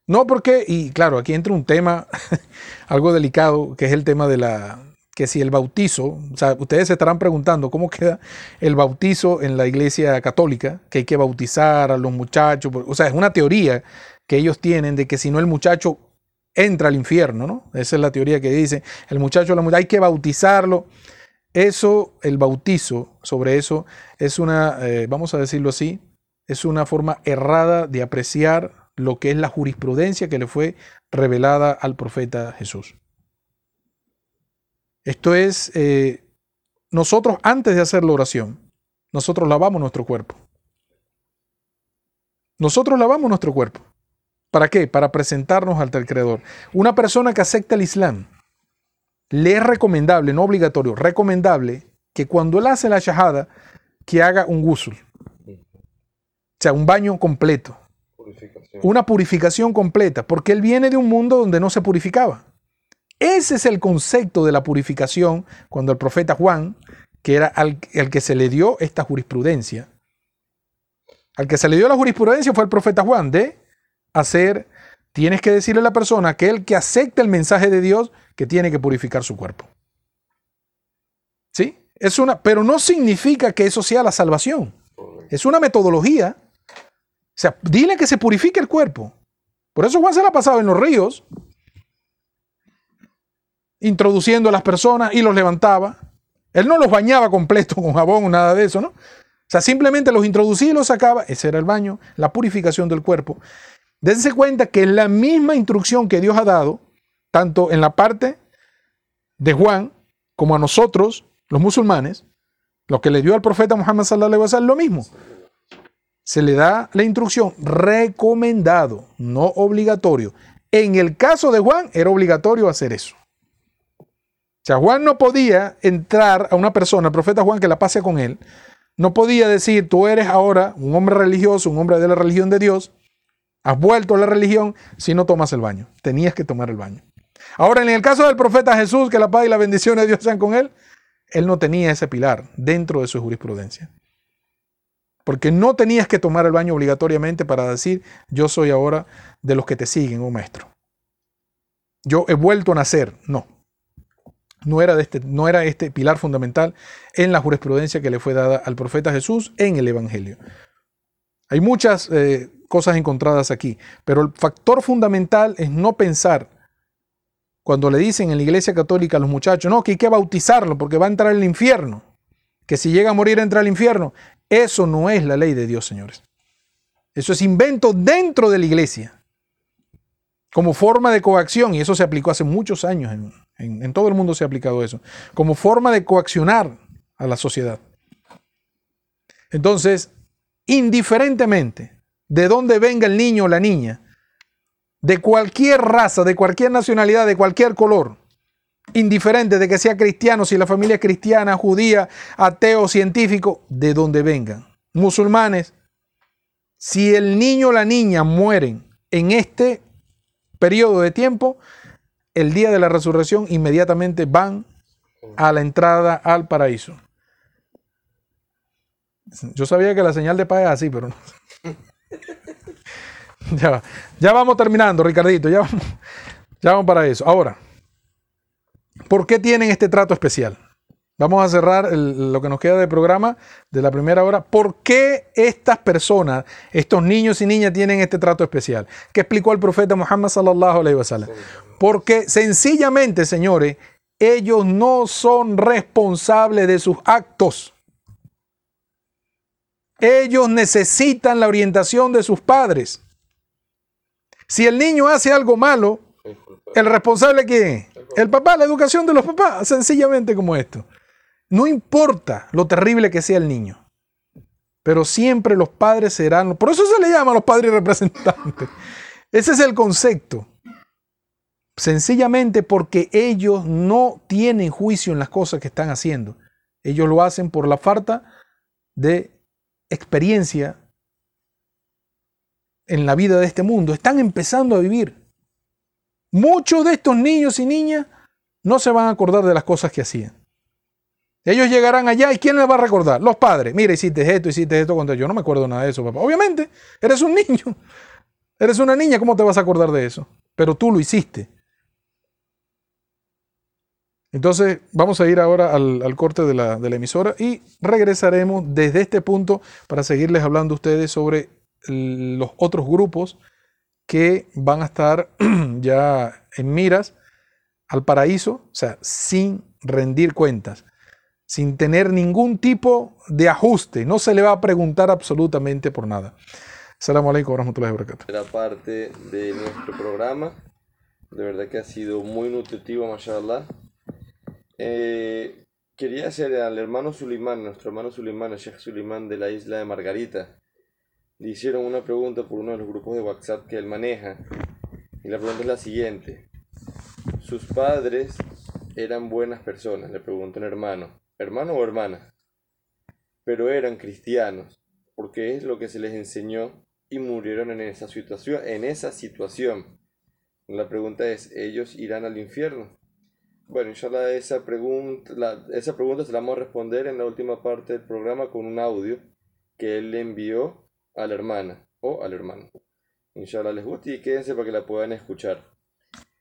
No porque, y claro, aquí entra un tema algo delicado, que es el tema de la, que si el bautizo, o sea, ustedes se estarán preguntando cómo queda el bautizo en la iglesia católica, que hay que bautizar a los muchachos, o sea, es una teoría que ellos tienen de que si no el muchacho entra al infierno, ¿no? Esa es la teoría que dice, el muchacho, la hay que bautizarlo. Eso, el bautizo, sobre eso, es una, eh, vamos a decirlo así, es una forma errada de apreciar lo que es la jurisprudencia que le fue revelada al profeta Jesús. Esto es, eh, nosotros antes de hacer la oración, nosotros lavamos nuestro cuerpo. Nosotros lavamos nuestro cuerpo. ¿Para qué? Para presentarnos ante el Creador. Una persona que acepta el Islam, le es recomendable, no obligatorio, recomendable que cuando él hace la shahada, que haga un gusul. O sea, un baño completo. Una purificación completa, porque él viene de un mundo donde no se purificaba. Ese es el concepto de la purificación cuando el profeta Juan, que era el que se le dio esta jurisprudencia, al que se le dio la jurisprudencia fue el profeta Juan de hacer, tienes que decirle a la persona que el que acepta el mensaje de Dios, que tiene que purificar su cuerpo. ¿Sí? Es una, pero no significa que eso sea la salvación. Es una metodología. O sea, dile que se purifique el cuerpo. Por eso Juan se la pasaba en los ríos, introduciendo a las personas y los levantaba. Él no los bañaba completo con jabón o nada de eso, ¿no? O sea, simplemente los introducía y los sacaba. Ese era el baño, la purificación del cuerpo. Dense cuenta que es la misma instrucción que Dios ha dado, tanto en la parte de Juan como a nosotros, los musulmanes, lo que le dio al profeta Muhammad sallallahu alaihi lo mismo. Se le da la instrucción recomendado, no obligatorio. En el caso de Juan, era obligatorio hacer eso. O sea, Juan no podía entrar a una persona, el profeta Juan, que la pase con él, no podía decir, tú eres ahora un hombre religioso, un hombre de la religión de Dios, has vuelto a la religión si no tomas el baño. Tenías que tomar el baño. Ahora, en el caso del profeta Jesús, que la paz y la bendición de Dios sean con él, él no tenía ese pilar dentro de su jurisprudencia. Porque no tenías que tomar el baño obligatoriamente para decir, yo soy ahora de los que te siguen, oh maestro. Yo he vuelto a nacer. No no era, este, no era este pilar fundamental en la jurisprudencia que le fue dada al profeta Jesús en el Evangelio. Hay muchas eh, cosas encontradas aquí, pero el factor fundamental es no pensar cuando le dicen en la iglesia católica a los muchachos, no, que hay que bautizarlo porque va a entrar al infierno, que si llega a morir entra al infierno. Eso no es la ley de Dios, señores. Eso es invento dentro de la iglesia, como forma de coacción, y eso se aplicó hace muchos años en, en, todo el mundo se ha aplicado eso, como forma de coaccionar a la sociedad. Entonces, indiferentemente de dónde venga el niño o la niña, de cualquier raza, de cualquier nacionalidad, de cualquier color, indiferente de que sea cristiano, si la familia es cristiana, judía, ateo, científico, de donde vengan, musulmanes, si el niño o la niña mueren en este periodo de tiempo, el día de la resurrección inmediatamente van a la entrada al paraíso. Yo sabía que la señal de paz es así, pero no. ya, ya vamos terminando, Ricardito, ya vamos, ya vamos para eso. Ahora, ¿por qué tienen este trato especial? Vamos a cerrar lo que nos queda de programa de la primera hora. ¿Por qué estas personas, estos niños y niñas tienen este trato especial? ¿Qué explicó el profeta Muhammad sallallahu alaihi wasallam? Porque sencillamente, señores, ellos no son responsables de sus actos. Ellos necesitan la orientación de sus padres. Si el niño hace algo malo, ¿el responsable quién es? El papá, la educación de los papás, sencillamente como esto. No importa lo terrible que sea el niño, pero siempre los padres serán, por eso se le llama a los padres representantes. Ese es el concepto. Sencillamente porque ellos no tienen juicio en las cosas que están haciendo. Ellos lo hacen por la falta de experiencia en la vida de este mundo. Están empezando a vivir. Muchos de estos niños y niñas no se van a acordar de las cosas que hacían. Ellos llegarán allá y ¿quién les va a recordar? Los padres. Mira, hiciste esto, hiciste esto cuando yo no me acuerdo nada de eso, papá. Obviamente, eres un niño. Eres una niña, ¿cómo te vas a acordar de eso? Pero tú lo hiciste. Entonces, vamos a ir ahora al, corte de la, de la, emisora y regresaremos desde este punto para seguirles hablando a ustedes sobre los otros grupos que van a estar ya en miras al paraíso, o sea, sin rendir cuentas sin tener ningún tipo de ajuste. No se le va a preguntar absolutamente por nada. Salam alaikum wa rahmatullahi wa barakatuh. Era parte de nuestro programa. De verdad que ha sido muy nutritivo, mashallah. Eh, quería hacer al hermano Sulimán, nuestro hermano Sulimán, el Sheikh Sulimán de la isla de Margarita. Le hicieron una pregunta por uno de los grupos de WhatsApp que él maneja. Y la pregunta es la siguiente. Sus padres eran buenas personas, le preguntó un hermano hermano o hermana, pero eran cristianos, porque es lo que se les enseñó y murieron en esa situación. En esa situación. La pregunta es, ¿ellos irán al infierno? Bueno, inshallah esa pregunta, esa pregunta se la vamos a responder en la última parte del programa con un audio que él le envió a la hermana o al hermano. Inshallah les guste y quédense para que la puedan escuchar.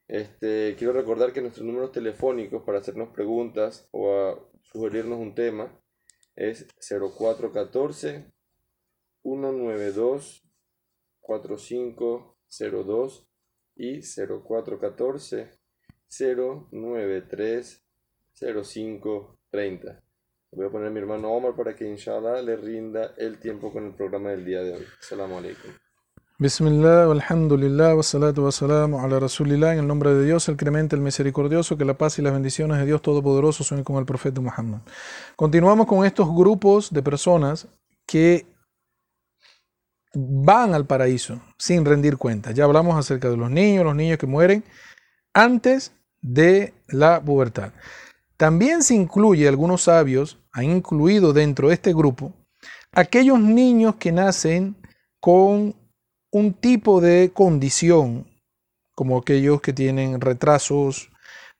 Este, quiero recordar que nuestros números telefónicos para hacernos preguntas o a sugerirnos un tema es 0414 192 4502 y 0414 093 0530. Voy a poner a mi hermano Omar para que inshallah le rinda el tiempo con el programa del día de hoy. Assalamu alaikum. Bismillah, alhamdulillah, wassalatu wassalamu ala rasulillah, en el nombre de Dios, el clemente, el misericordioso, que la paz y las bendiciones de Dios Todopoderoso son con el profeta Muhammad. Continuamos con estos grupos de personas que van al paraíso sin rendir cuentas. Ya hablamos acerca de los niños, los niños que mueren antes de la pubertad. También se incluye, algunos sabios han incluido dentro de este grupo, aquellos niños que nacen con un tipo de condición, como aquellos que tienen retrasos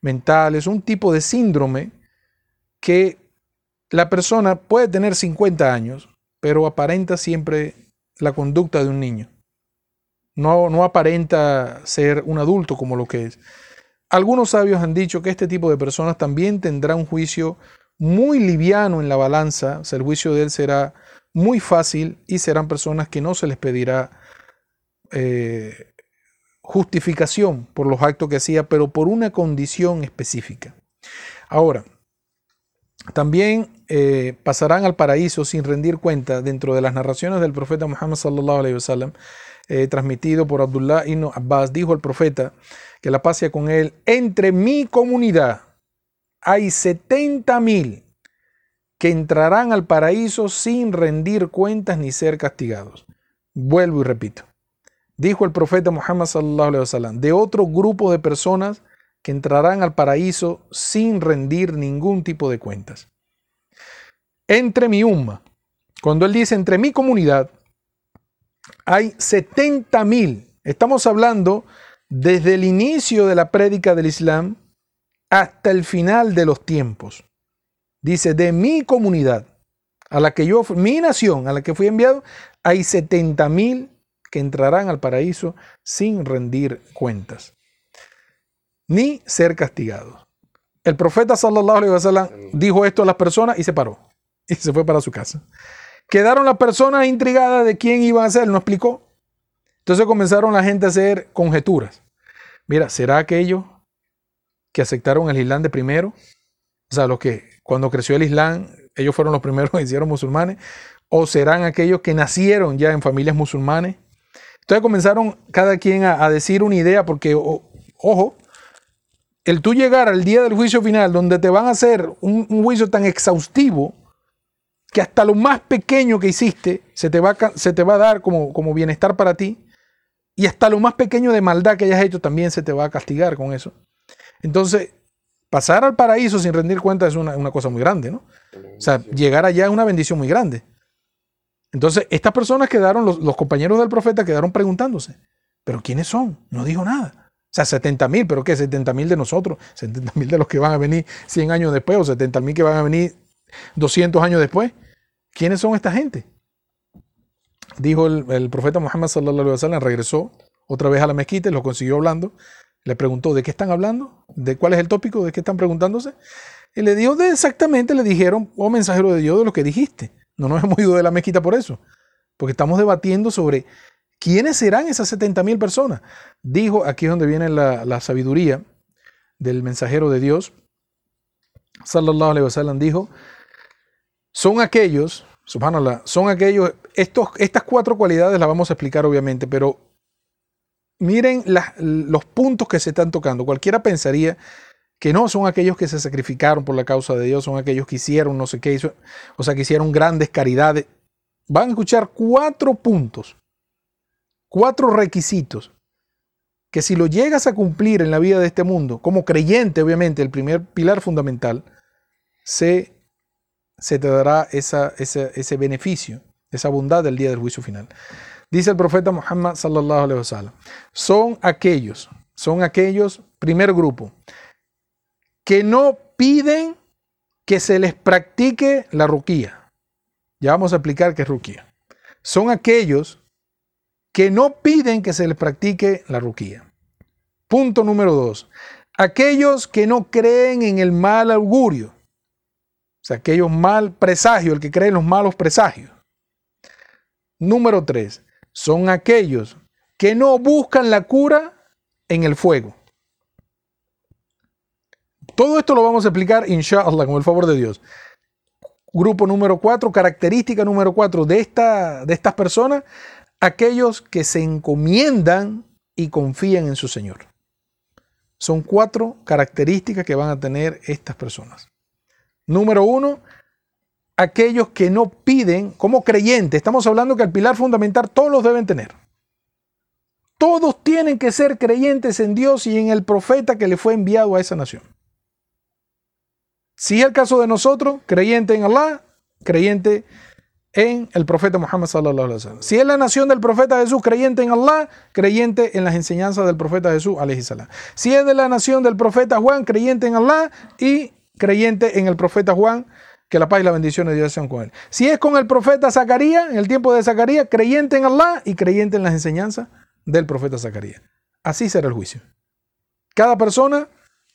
mentales, un tipo de síndrome que la persona puede tener 50 años, pero aparenta siempre la conducta de un niño. No, no aparenta ser un adulto como lo que es. Algunos sabios han dicho que este tipo de personas también tendrá un juicio muy liviano en la balanza, o sea, el juicio de él será muy fácil y serán personas que no se les pedirá eh, justificación por los actos que hacía, pero por una condición específica. Ahora, también eh, pasarán al paraíso sin rendir cuenta dentro de las narraciones del profeta Muhammad sallallahu alaihi wasallam, eh, transmitido por Abdullah ibn Abbas, dijo el profeta que la paz con él, entre mi comunidad hay 70 mil que entrarán al paraíso sin rendir cuentas ni ser castigados. Vuelvo y repito. Dijo el profeta Muhammad de otro grupo de personas que entrarán al paraíso sin rendir ningún tipo de cuentas. Entre mi umma, cuando él dice entre mi comunidad, hay 70 mil. Estamos hablando desde el inicio de la prédica del Islam hasta el final de los tiempos. Dice, de mi comunidad, a la que yo, mi nación, a la que fui enviado, hay 70 mil que entrarán al paraíso sin rendir cuentas, ni ser castigados. El profeta sallallahu alaihi wasallam dijo esto a las personas y se paró y se fue para su casa. Quedaron las personas intrigadas de quién iba a ser, no explicó. Entonces comenzaron la gente a hacer conjeturas. Mira, ¿será aquellos que aceptaron el Islam de primero? O sea, los que cuando creció el Islam, ellos fueron los primeros que hicieron musulmanes. ¿O serán aquellos que nacieron ya en familias musulmanes? Entonces comenzaron cada quien a, decir una idea, porque, ojo, el tú llegar al día del juicio final, donde te van a hacer un, juicio tan exhaustivo, que hasta lo más pequeño que hiciste se te va, se te va a dar como, como bienestar para ti, y hasta lo más pequeño de maldad que hayas hecho también se te va a castigar con eso. Entonces, pasar al paraíso sin rendir cuenta es una, una cosa muy grande, ¿no? O sea, llegar allá es una bendición muy grande. Entonces, estas personas quedaron, los, compañeros del profeta quedaron preguntándose, ¿pero quiénes son? No dijo nada. O sea, 70 mil, ¿pero qué? 70 mil de nosotros, 70 mil de los que van a venir 100 años después o 70 mil que van a venir 200 años después. ¿Quiénes son esta gente? Dijo el, profeta Muhammad sallallahu alaihi wasallam, regresó otra vez a la mezquita, lo consiguió hablando, le preguntó, ¿de qué están hablando? ¿De cuál es el tópico? ¿De qué están preguntándose? Y le dijo, exactamente, le dijeron, oh mensajero de Dios, de lo que dijiste. No nos hemos ido de la mezquita por eso, porque estamos debatiendo sobre quiénes serán esas 70 mil personas. Dijo, aquí es donde viene la, sabiduría del mensajero de Dios, sallallahu alaihi wasallam, dijo, son aquellos, subhanallah, son aquellos, estos, estas cuatro cualidades las vamos a explicar obviamente, pero miren los puntos que se están tocando. Cualquiera pensaría que no son aquellos que se sacrificaron por la causa de Dios, son aquellos que hicieron no sé qué, hizo, o sea, que hicieron grandes caridades. Van a escuchar cuatro puntos, cuatro requisitos, que si lo llegas a cumplir en la vida de este mundo, como creyente, obviamente, el primer pilar fundamental, se, se te dará esa, ese beneficio, esa bondad del día del juicio final. Dice el profeta Muhammad sallallahu alaihi wasallam, son aquellos, son aquellos, primer grupo, que no piden que se les practique la ruquía. Ya vamos a explicar qué es ruquía. Son aquellos que no piden que se les practique la ruquía. Punto número dos. Aquellos que no creen en el mal augurio. O sea, aquellos mal presagios, el que cree en los malos presagios. Número tres, son aquellos que no buscan la cura en el fuego. Todo esto lo vamos a explicar, inshallah, con el favor de Dios. Grupo número cuatro, característica número cuatro de, esta, de estas personas, aquellos que se encomiendan y confían en su Señor. Son cuatro características que van a tener estas personas. Número uno, aquellos que no piden como creyentes. Estamos hablando que el pilar fundamental todos los deben tener. Todos tienen que ser creyentes en Dios y en el profeta que le fue enviado a esa nación. Si es el caso de nosotros, creyente en Allah, creyente en el profeta Muhammad sallallahu alaihi wasallam. Si es la nación del profeta Jesús, creyente en Allah, creyente en las enseñanzas del profeta Jesús alaihi salam. Si es de la nación del profeta Juan, creyente en Allah y creyente en el profeta Juan, que la paz y la bendición de Dios sean con él. Si es con el profeta Zacarías, en el tiempo de Zacarías, creyente en Allah y creyente en las enseñanzas del profeta Zacarías. Así será el juicio. Cada persona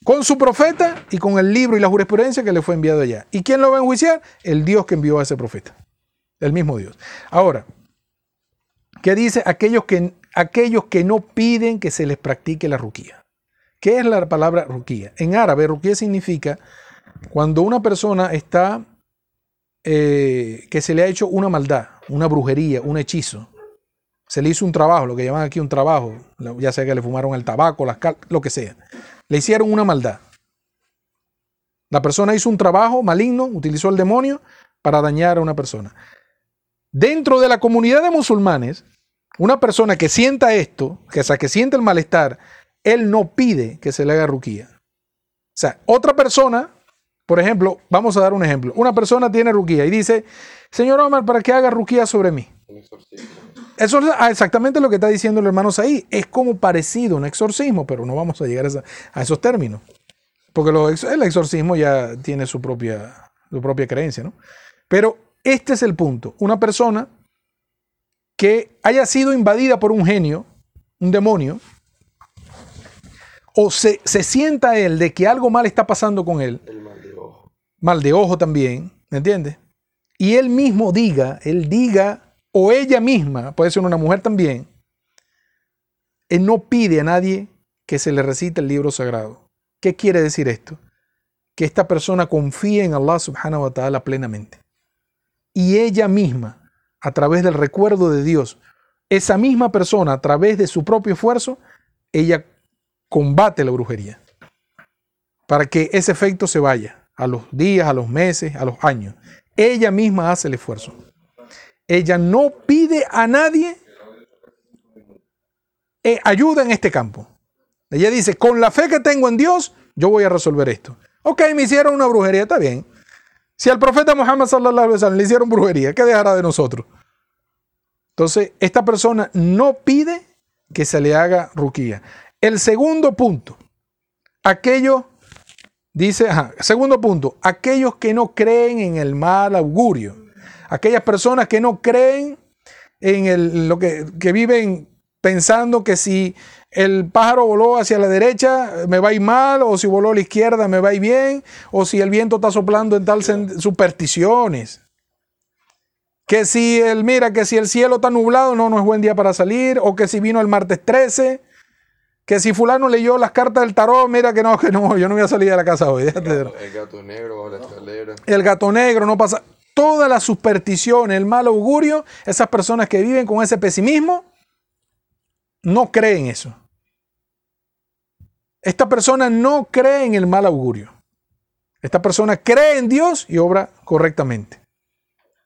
con su profeta y con el libro y la jurisprudencia que le fue enviado allá. ¿Y quién lo va a enjuiciar? El Dios que envió a ese profeta. El mismo Dios. Ahora, ¿qué dice? Aquellos que, aquellos que no piden que se les practique la ruquía. ¿Qué es la palabra ruquía? En árabe, ruquía significa cuando una persona está, eh, que se le ha hecho una maldad, una brujería, un hechizo, se le hizo un trabajo, lo que llaman aquí un trabajo, ya sea que le fumaron el tabaco, las lo que sea, le hicieron una maldad. La persona hizo un trabajo maligno, utilizó el demonio para dañar a una persona. Dentro de la comunidad de musulmanes, una persona que sienta esto, que, sea, que siente el malestar, él no pide que se le haga ruquía. O sea, otra persona por ejemplo, vamos a dar un ejemplo. Una persona tiene ruquía y dice, Señor Omar, para que haga ruquía sobre mí. Eso es ah, exactamente lo que está diciendo el hermano ahí. Es como parecido a un exorcismo, pero no vamos a llegar a, esos términos. Porque el exorcismo ya tiene su propia, su propia creencia, ¿no? Pero este es el punto. Una persona que haya sido invadida por un genio, un demonio, o se, se sienta él de que algo mal está pasando con él, mal de ojo también, ¿me entiendes? Y él mismo diga, él diga, o ella misma, puede ser una mujer también, él no pide a nadie que se le recite el libro sagrado. ¿Qué quiere decir esto? Que esta persona confía en Allah subhanahu wa ta'ala plenamente. Y ella misma, a través del recuerdo de Dios, esa misma persona, a través de su propio esfuerzo, ella combate la brujería. Para que ese efecto se vaya a los días, a los meses, a los años. Ella misma hace el esfuerzo. Ella no pide a nadie eh, ayuda en este campo. Ella dice, con la fe que tengo en Dios, yo voy a resolver esto. Ok, me hicieron una brujería, está bien. Si al profeta Muhammad sallallahu alaihi wasallam le hicieron brujería, ¿qué dejará de nosotros? Entonces, esta persona no pide que se le haga ruquía. El segundo punto, aquello Dice, segundo punto, aquellos que no creen en el mal augurio. Aquellas personas que no creen en el, lo que, que viven pensando que si el pájaro voló hacia la derecha me va a ir mal, o si voló a la izquierda me va a ir bien, o si el viento está soplando en tal supersticiones. Que si el, mira, que si el cielo está nublado, no, no es buen día para salir, o que si vino el martes 13, que si fulano leyó las cartas del tarot, mira que no, que no, yo no voy a salir de la casa hoy. El gato, negro la escalera. El gato negro no pasa. Todas las supersticiones, el mal augurio, esas personas que viven con ese pesimismo, no creen eso. Esta persona no cree en el mal augurio. Esta persona cree en Dios y obra correctamente.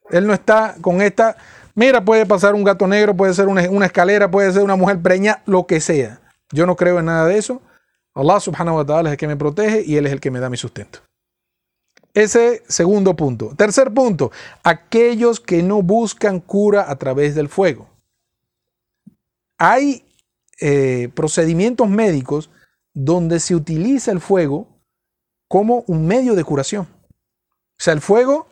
Él no está con esta, mira, puede pasar un gato negro, puede ser una, una escalera, puede ser una mujer preña, lo que sea. Yo no creo en nada de eso. Allah subhanahu wa ta'ala es el que me protege y Él es el que me da mi sustento. Ese segundo punto. Tercer punto, aquellos que no buscan cura a través del fuego. Hay eh, procedimientos médicos donde se utiliza el fuego como un medio de curación. O sea, el fuego,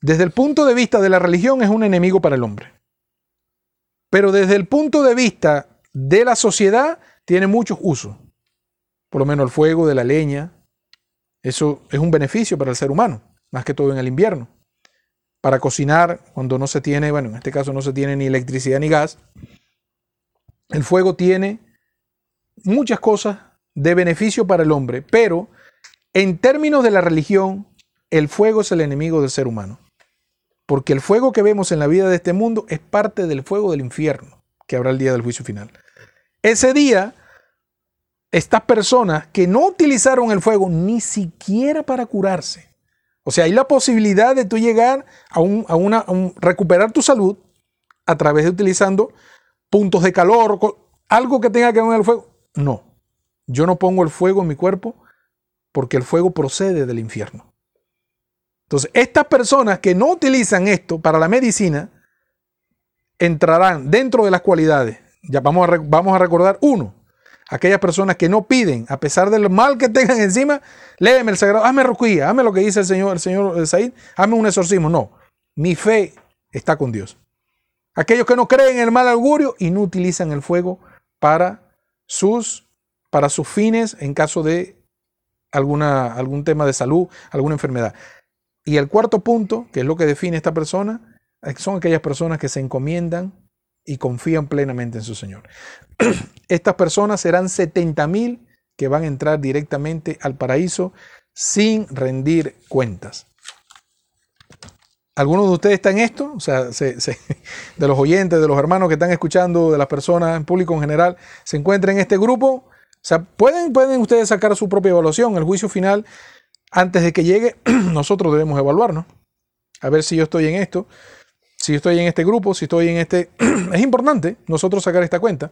desde el punto de vista de la religión, es un enemigo para el hombre. Pero desde el punto de vista de la sociedad tiene muchos usos. Por lo menos el fuego de la leña. Eso es un beneficio para el ser humano, más que todo en el invierno. para cocinar cuando no se tiene, bueno, en este caso no se tiene ni electricidad ni gas. El fuego tiene muchas cosas de beneficio para el hombre, pero en términos de la religión, el fuego es el enemigo del ser humano. Porque el fuego que vemos en la vida de este mundo es parte del fuego del infierno que habrá el día del juicio final. Ese día, estas personas que no utilizaron el fuego ni siquiera para curarse, o sea, hay la posibilidad de tú llegar a, un, a, una, recuperar tu salud a través de utilizando puntos de calor, algo que tenga que ver con el fuego. No, yo no pongo el fuego en mi cuerpo porque el fuego procede del infierno. Entonces, estas personas que no utilizan esto para la medicina entrarán dentro de las cualidades. Ya vamos a, vamos a recordar uno, aquellas personas que no piden, a pesar del mal que tengan encima, léeme el sagrado, hazme roquía, hazme lo que dice el Señor, el Señor Said, hazme un exorcismo. No, mi fe está con Dios. Aquellos que no creen en el mal augurio y no utilizan el fuego para sus, para sus fines en caso de alguna, algún tema de salud, alguna enfermedad. Y el cuarto punto, que es lo que define esta persona, son aquellas personas que se encomiendan y confían plenamente en su Señor. Estas personas serán 70.000 que van a entrar directamente al paraíso sin rendir cuentas. ¿Alguno de ustedes está en esto? O sea, de los oyentes, de los hermanos que están escuchando, de las personas en público en general, ¿se encuentran en este grupo? O sea, pueden, pueden ustedes sacar su propia evaluación. El juicio final, antes de que llegue, nosotros debemos evaluarnos. A ver si yo estoy en esto si estoy en este grupo, si estoy en este... es importante nosotros sacar esta cuenta.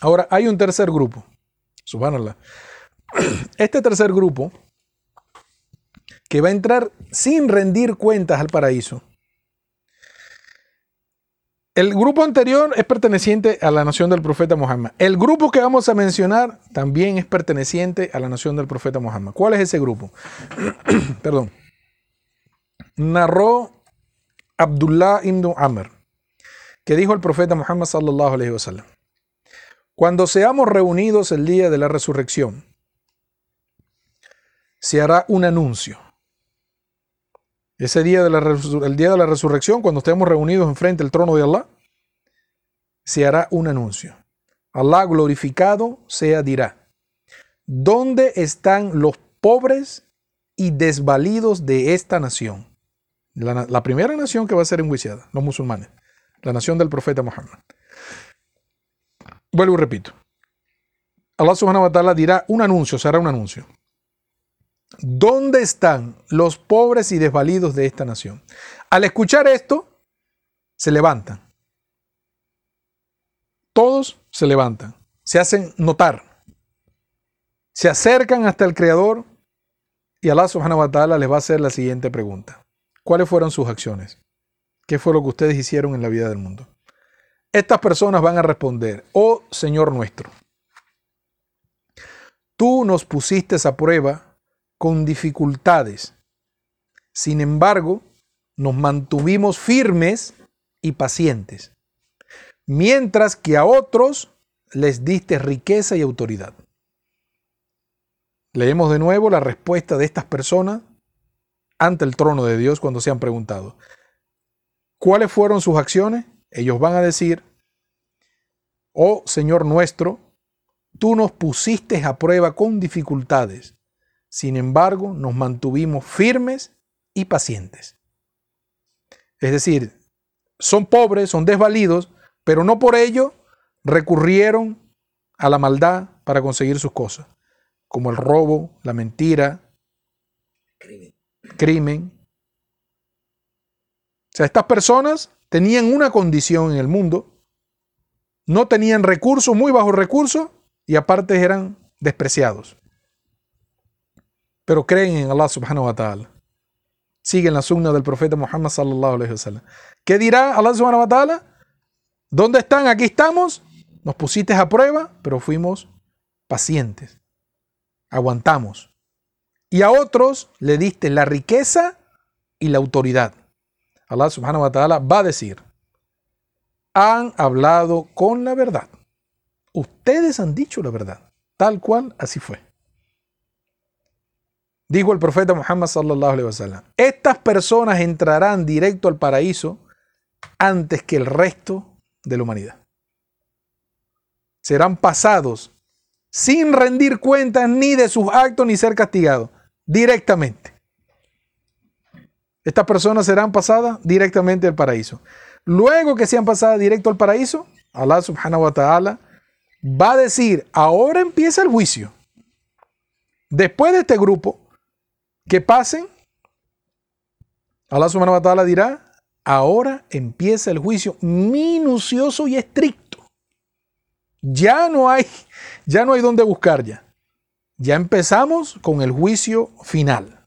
Ahora, hay un tercer grupo. Subhanallah. Este tercer grupo, que va a entrar sin rendir cuentas al paraíso. El grupo anterior es perteneciente a la nación del profeta Muhammad. El grupo que vamos a mencionar también es perteneciente a la nación del profeta Muhammad. ¿Cuál es ese grupo? Perdón. Narró Abdullah ibn Amr, que dijo el profeta Muhammad sallallahu alaihi wasallam: Cuando seamos reunidos el día de la resurrección, se hará un anuncio. Ese día de la, el día de la resurrección, cuando estemos reunidos enfrente del trono de Allah, se hará un anuncio. Allah glorificado sea dirá, ¿dónde están los pobres y desvalidos de esta nación? La, primera nación que va a ser enjuiciada, los musulmanes, la nación del profeta Muhammad. Vuelvo y repito. Allah subhanahu wa ta'ala dirá un anuncio, será un anuncio. ¿Dónde están los pobres y desvalidos de esta nación? Al escuchar esto, se levantan. Todos se levantan, se hacen notar, se acercan hasta el Creador y Allah subhanahu wa ta'ala les va a hacer la siguiente pregunta. ¿Cuáles fueron sus acciones? ¿Qué fue lo que ustedes hicieron en la vida del mundo? Estas personas van a responder, oh Señor nuestro, tú nos pusiste a prueba con dificultades. Sin embargo, nos mantuvimos firmes y pacientes, mientras que a otros les diste riqueza y autoridad. Leemos de nuevo la respuesta de estas personas ante el trono de Dios cuando se han preguntado, ¿cuáles fueron sus acciones? Ellos van a decir, oh Señor nuestro, tú nos pusiste a prueba con dificultades, sin embargo nos mantuvimos firmes y pacientes. Es decir, son pobres, son desvalidos, pero no por ello recurrieron a la maldad para conseguir sus cosas, como el robo, la mentira, crimen. O sea, estas personas tenían una condición en el mundo, no tenían recursos, muy bajos recursos, y aparte eran despreciados. Pero creen en Allah subhanahu wa ta'ala. Siguen la sunna del profeta Muhammad sallallahu alaihi wasallam. ¿Qué dirá Allah subhanahu wa ta'ala? ¿Dónde están? Aquí estamos. Nos pusiste a prueba, pero fuimos pacientes. Aguantamos y a otros le diste la riqueza y la autoridad. Allah subhanahu wa ta'ala va a decir, han hablado con la verdad. Ustedes han dicho la verdad, tal cual así fue. Dijo el profeta Muhammad sallallahu alaihi wasallam, estas personas entrarán directo al paraíso antes que el resto de la humanidad. Serán pasados sin rendir cuentas ni de sus actos ni ser castigados, directamente. Estas personas serán pasadas directamente al paraíso. Luego que sean pasadas directo al paraíso, Allah subhanahu wa ta'ala va a decir, ahora empieza el juicio. Después de este grupo, que pasen, Allah subhanahu wa ta'ala dirá, ahora empieza el juicio minucioso y estricto. Ya no hay, ya no hay donde buscar ya. Ya empezamos con el juicio final.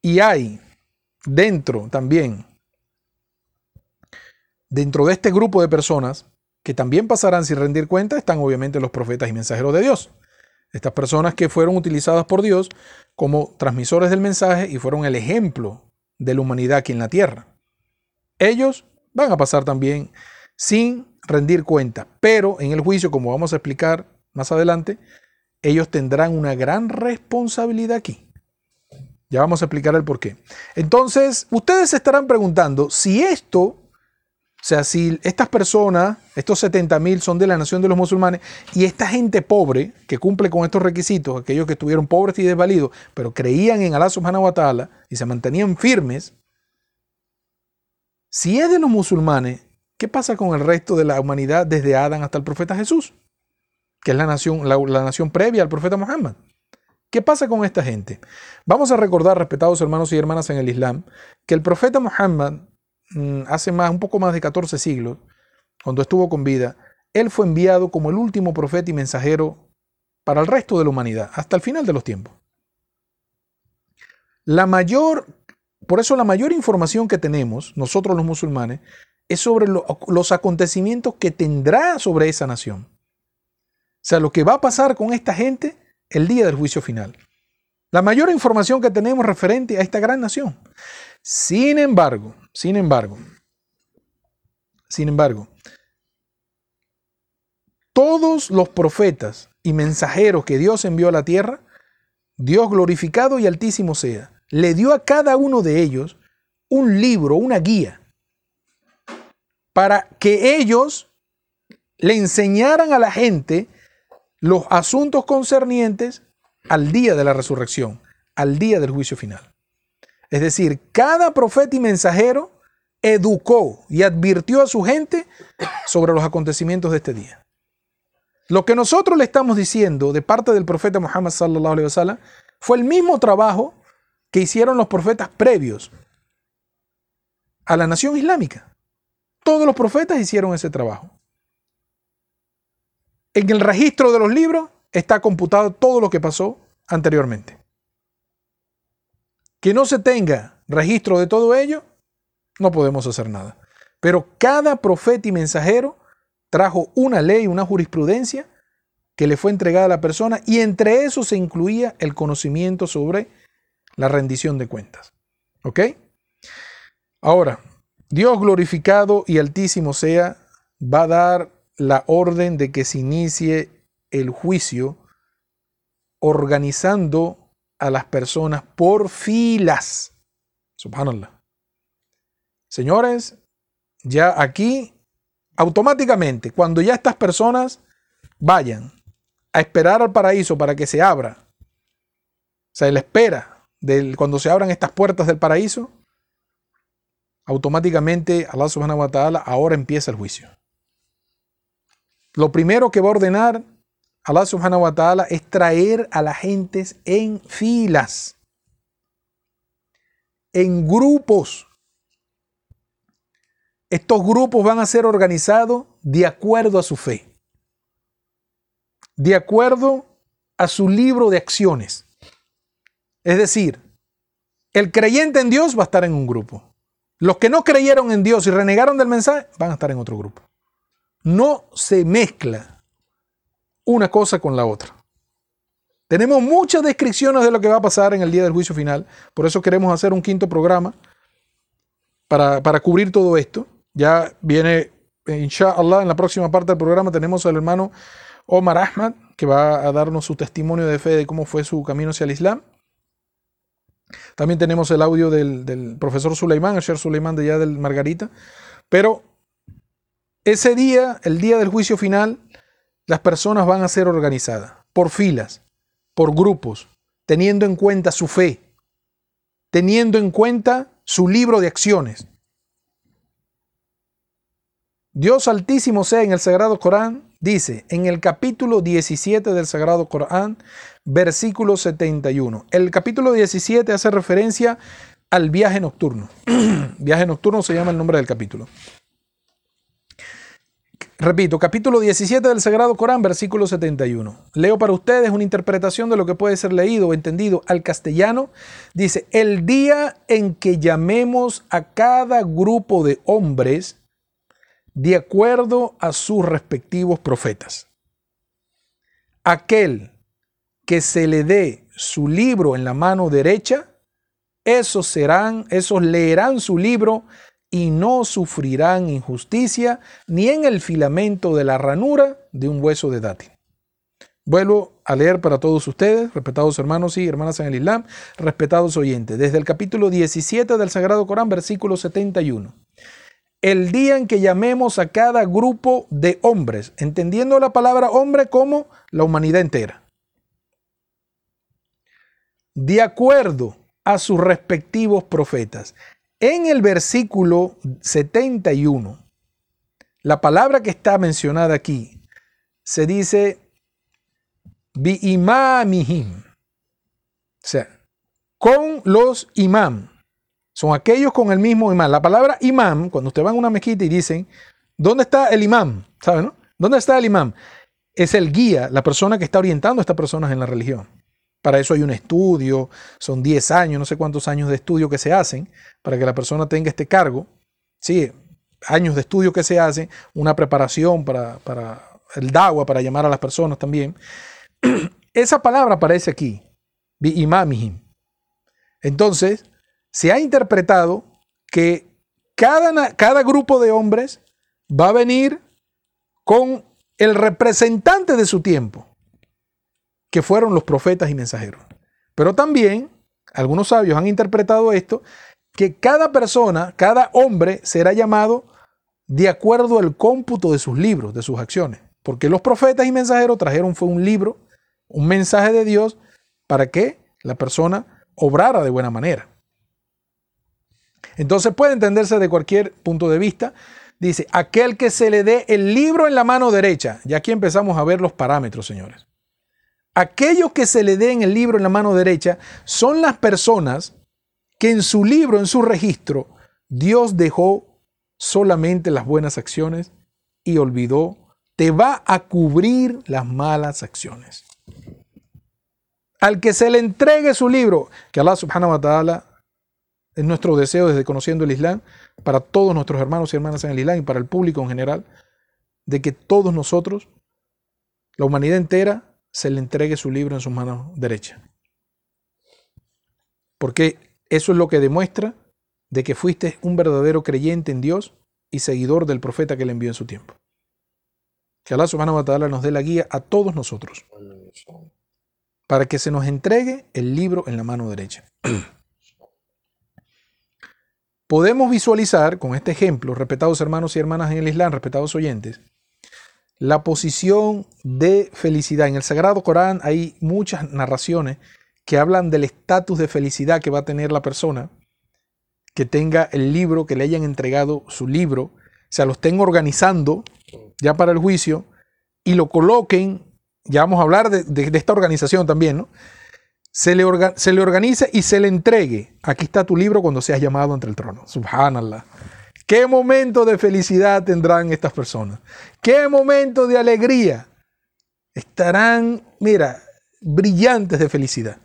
Y hay dentro también, dentro de este grupo de personas que también pasarán sin rendir cuenta, están obviamente los profetas y mensajeros de Dios. Estas personas que fueron utilizadas por Dios como transmisores del mensaje y fueron el ejemplo de la humanidad aquí en la tierra. Ellos van a pasar también sin rendir cuenta, pero en el juicio, como vamos a explicar más adelante, ellos tendrán una gran responsabilidad aquí. Ya vamos a explicar el por qué. Entonces, ustedes se estarán preguntando si esto, o sea, si estas personas, estos 70 mil son de la nación de los musulmanes, y esta gente pobre que cumple con estos requisitos, aquellos que estuvieron pobres y desvalidos, pero creían en Allah subhanahu wa ta'ala y se mantenían firmes, si es de los musulmanes, ¿qué pasa con el resto de la humanidad desde Adán hasta el profeta Jesús? Que es la nación, la, la nación previa al profeta Muhammad. ¿Qué pasa con esta gente? Vamos a recordar, respetados hermanos y hermanas en el Islam, que el profeta Muhammad, mm, hace más, un poco más de 14 siglos, cuando estuvo con vida, él fue enviado como el último profeta y mensajero para el resto de la humanidad, hasta el final de los tiempos. La mayor, por eso la mayor información que tenemos, nosotros los musulmanes, es sobre lo, los acontecimientos que tendrá sobre esa nación. Sea, lo que va a pasar con esta gente el día del juicio final. La mayor información que tenemos referente a esta gran nación. Sin embargo, sin embargo, sin embargo, todos los profetas y mensajeros que Dios envió a la tierra, Dios glorificado y altísimo sea, le dio a cada uno de ellos un libro, una guía, para que ellos le enseñaran a la gente los asuntos concernientes al día de la resurrección, al día del juicio final. Es decir, cada profeta y mensajero educó y advirtió a su gente sobre los acontecimientos de este día. Lo que nosotros le estamos diciendo de parte del profeta Muhammad fue el mismo trabajo que hicieron los profetas previos a la nación islámica. Todos los profetas hicieron ese trabajo. En el registro de los libros está computado todo lo que pasó anteriormente. Que no se tenga registro de todo ello, no podemos hacer nada. Pero cada profeta y mensajero trajo una ley, una jurisprudencia que le fue entregada a la persona y entre eso se incluía el conocimiento sobre la rendición de cuentas. ¿Ok? Ahora, Dios glorificado y altísimo sea, va a dar la orden de que se inicie el juicio organizando a las personas por filas. Subhanallah. Señores, ya aquí, automáticamente, cuando ya estas personas vayan a esperar al paraíso para que se abra, o sea, la espera de cuando se abran estas puertas del paraíso, automáticamente Allah subhanahu wa ta'ala ahora empieza el juicio. Lo primero que va a ordenar Allah subhanahu wa ta'ala es traer a las gentes en filas, en grupos. Estos grupos van a ser organizados de acuerdo a su fe, de acuerdo a su libro de acciones. Es decir, el creyente en Dios va a estar en un grupo. Los que no creyeron en Dios y renegaron del mensaje van a estar en otro grupo no se mezcla una cosa con la otra. Tenemos muchas descripciones de lo que va a pasar en el día del juicio final, por eso queremos hacer un quinto programa para, para cubrir todo esto. Ya viene, inshallah, en la próxima parte del programa tenemos al hermano Omar Ahmad, que va a darnos su testimonio de fe de cómo fue su camino hacia el Islam. También tenemos el audio del, profesor Suleimán, Asher Suleimán de allá del Margarita. Pero ese día, el día del juicio final, las personas van a ser organizadas por filas, por grupos, teniendo en cuenta su fe, teniendo en cuenta su libro de acciones. Dios Altísimo sea en el Sagrado Corán, dice en el capítulo 17 del Sagrado Corán, versículo 71. El capítulo 17 hace referencia al viaje nocturno. viaje nocturno se llama el nombre del capítulo. Repito, capítulo 17 del Sagrado Corán, versículo 71. Leo para ustedes una interpretación de lo que puede ser leído o entendido al castellano. Dice, el día en que llamemos a cada grupo de hombres de acuerdo a sus respectivos profetas. Aquel que se le dé su libro en la mano derecha, esos serán, esos leerán su libro y no sufrirán injusticia ni en el filamento de la ranura de un hueso de dátil. Vuelvo a leer para todos ustedes, respetados hermanos y hermanas en el Islam, respetados oyentes, desde el capítulo 17 del Sagrado Corán, versículo 71. El día en que llamemos a cada grupo de hombres, entendiendo la palabra hombre como la humanidad entera, de acuerdo a sus respectivos profetas. En el versículo 71, la palabra que está mencionada aquí se dice bi imamihim. O sea, con los imam. Son aquellos con el mismo imam. La palabra imam, cuando usted va a una mezquita y dicen, ¿dónde está el imam? ¿Sabe, no? ¿Dónde está el imam? Es el guía, la persona que está orientando a estas personas en la religión. Para eso hay un estudio, son 10 años, no sé cuántos años de estudio que se hacen para que la persona tenga este cargo. Sí, años de estudio que se hacen, una preparación para, el DAWA, para llamar a las personas también. Esa palabra aparece aquí, imamihim. Entonces, se ha interpretado que cada, cada grupo de hombres va a venir con el representante de su tiempo que fueron los profetas y mensajeros. Pero también algunos sabios han interpretado esto, que cada persona, cada hombre será llamado de acuerdo al cómputo de sus libros, de sus acciones. Porque los profetas y mensajeros trajeron fue un libro, un mensaje de Dios para que la persona obrara de buena manera. Entonces puede entenderse de cualquier punto de vista. Dice, aquel que se le dé el libro en la mano derecha. Y aquí empezamos a ver los parámetros, señores aquellos que se le den el libro en la mano derecha son las personas que en su libro, en su registro, Dios dejó solamente las buenas acciones y olvidó, te va a cubrir las malas acciones. Al que se le entregue su libro, que Allah subhanahu wa ta'ala es nuestro deseo desde conociendo el Islam, para todos nuestros hermanos y hermanas en el Islam y para el público en general, de que todos nosotros, la humanidad entera, se le entregue su libro en su mano derecha. Porque eso es lo que demuestra de que fuiste un verdadero creyente en Dios y seguidor del profeta que le envió en su tiempo. Que Allah subhanahu wa ta'ala nos dé la guía a todos nosotros para que se nos entregue el libro en la mano derecha. Podemos visualizar con este ejemplo, respetados hermanos y hermanas en el Islam, respetados oyentes, la posición de felicidad. En el Sagrado Corán hay muchas narraciones que hablan del estatus de felicidad que va a tener la persona que tenga el libro, que le hayan entregado su libro, o sea, lo estén organizando ya para el juicio y lo coloquen, ya vamos a hablar de, esta organización también, ¿no? Se le, se le organice y se le entregue. Aquí está tu libro cuando seas llamado ante el trono. Subhanallah. ¿Qué momento de felicidad tendrán estas personas? ¿Qué momento de alegría? Estarán, mira, brillantes de felicidad.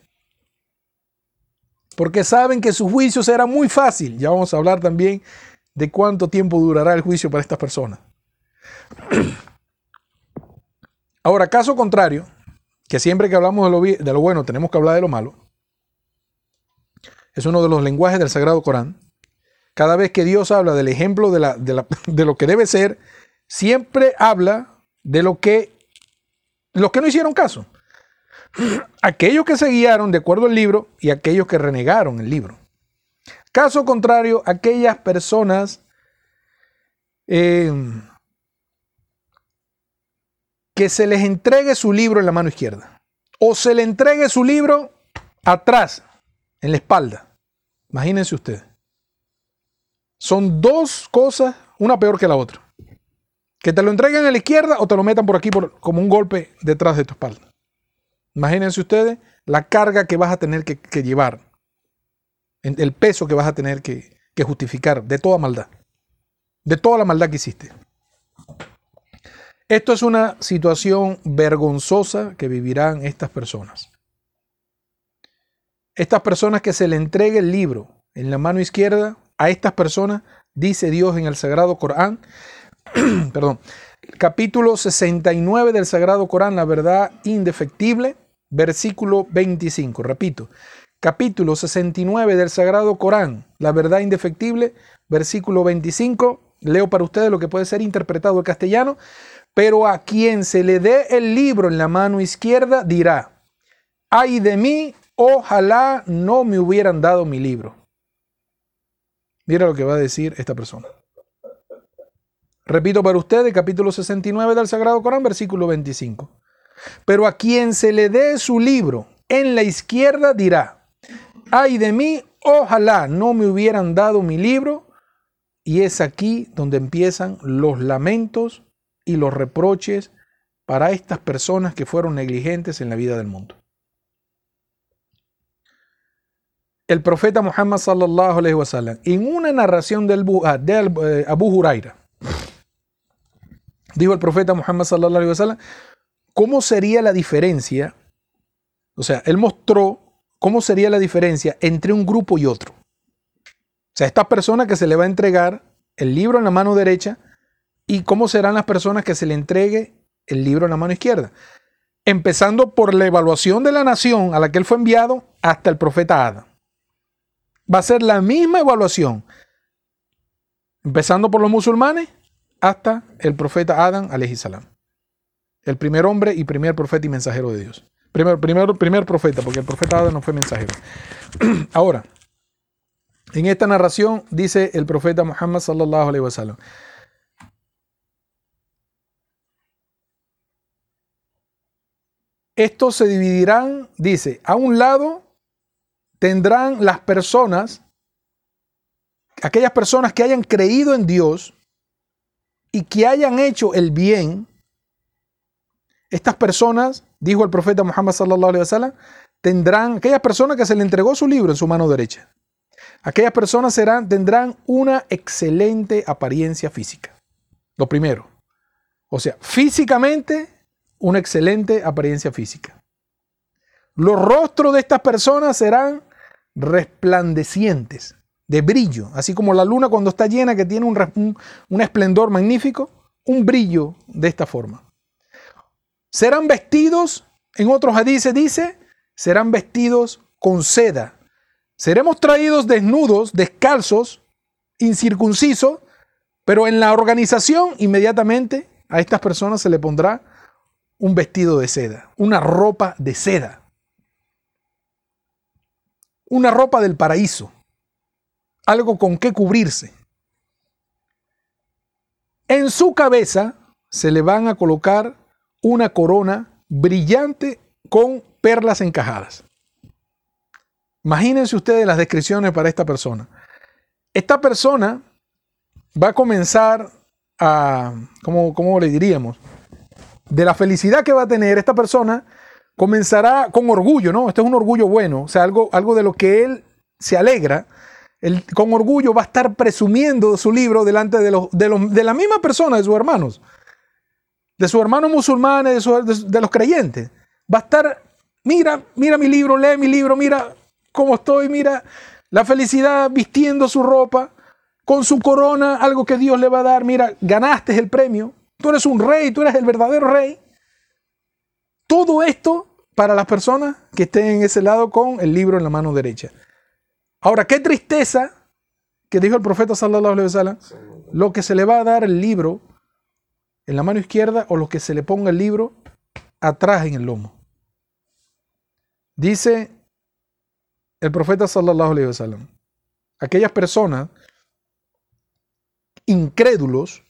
Porque saben que su juicio será muy fácil. Ya vamos a hablar también de cuánto tiempo durará el juicio para estas personas. Ahora, caso contrario, que siempre que hablamos de lo, de lo bueno tenemos que hablar de lo malo, es uno de los lenguajes del Sagrado Corán. Cada vez que Dios habla del ejemplo de, lo que debe ser, siempre habla de lo que los que no hicieron caso. aquellos que se guiaron de acuerdo al libro y aquellos que renegaron el libro. Caso contrario, aquellas personas eh, que se les entregue su libro en la mano izquierda o se le entregue su libro atrás, en la espalda. Imagínense ustedes. Son dos cosas, una peor que la otra. Que te lo entreguen a la izquierda o te lo metan por aquí como un golpe detrás de tu espalda. Imagínense ustedes la carga que vas a tener que, que llevar, el peso que vas a tener que, que justificar de toda maldad, de toda la maldad que hiciste. Esto es una situación vergonzosa que vivirán estas personas. Estas personas que se le entregue el libro en la mano izquierda, a estas personas, dice Dios en el Sagrado Corán, perdón, capítulo 69 del Sagrado Corán, la verdad indefectible, versículo 25. Repito, capítulo 69 del Sagrado Corán, la verdad indefectible, versículo 25. Leo para ustedes lo que puede ser interpretado en castellano. Pero a quien se le dé el libro en la mano izquierda dirá, ay de mí, ojalá no me hubieran dado mi libro. Mira lo que va a decir esta persona. Repito para ustedes, capítulo 69 del Sagrado Corán, versículo 25. Pero a quien se le dé su libro en la izquierda dirá, ay de mí, ojalá no me hubieran dado mi libro. Y es aquí donde empiezan los lamentos y los reproches para estas personas que fueron negligentes en la vida del mundo. El profeta Muhammad sallallahu alaihi wasallam, en una narración del, ah, de eh, Abu Huraira, dijo el profeta Muhammad sallallahu alaihi wasallam, ¿cómo sería la diferencia? O sea, él mostró cómo sería la diferencia entre un grupo y otro. O sea, esta persona que se le va a entregar el libro en la mano derecha y cómo serán las personas que se le entregue el libro en la mano izquierda. Empezando por la evaluación de la nación a la que él fue enviado hasta el profeta Adán. Va a ser la misma evaluación. Empezando por los musulmanes hasta el profeta Adán, salam. El primer hombre y primer profeta y mensajero de Dios. Primer, primer, primer profeta, porque el profeta Adán no fue mensajero. Ahora, en esta narración dice el profeta Muhammad sallallahu alaihi wasallam. Estos se dividirán, dice, a un lado tendrán las personas, aquellas personas que hayan creído en Dios y que hayan hecho el bien. Estas personas, dijo el profeta Muhammad sallallahu alaihi wasallam, tendrán aquellas personas que se le entregó su libro en su mano derecha. Aquellas personas serán, tendrán una excelente apariencia física. Lo primero. O sea, físicamente una excelente apariencia física. Los rostros de estas personas serán resplandecientes, de brillo, así como la luna cuando está llena que tiene un, un, esplendor magnífico, un brillo de esta forma. Serán vestidos, en otros hadices dice, serán vestidos con seda. Seremos traídos desnudos, descalzos, incircuncisos, pero en la organización inmediatamente a estas personas se le pondrá un vestido de seda, una ropa de seda, una ropa del paraíso, algo con que cubrirse. En su cabeza se le van a colocar una corona brillante con perlas encajadas. Imagínense ustedes las descripciones para esta persona. Esta persona va a comenzar a, ¿cómo, cómo le diríamos? de la felicidad que va a tener esta persona, comenzará con orgullo, ¿no? Este es un orgullo bueno, o sea, algo, algo de lo que él se alegra. Con orgullo va a estar presumiendo su libro delante de, los, de, los, de la misma persona, de sus hermanos, de sus hermanos musulmanes, de, de los creyentes. Va a estar, mira, mira mi libro, lee mi libro, mira cómo estoy, mira la felicidad vistiendo su ropa, con su corona, algo que Dios le va a dar, mira, ganaste el premio. Tú eres un rey, tú eres el verdadero rey. Todo esto para las personas que estén en ese lado con el libro en la mano derecha. Ahora, qué tristeza que dijo el profeta sallallahu alaihi wasallam, lo que se le va a dar el libro en la mano izquierda o lo que se le ponga el libro atrás en el lomo. Dice el profeta sallallahu alaihi wasallam, aquellas personas incrédulos,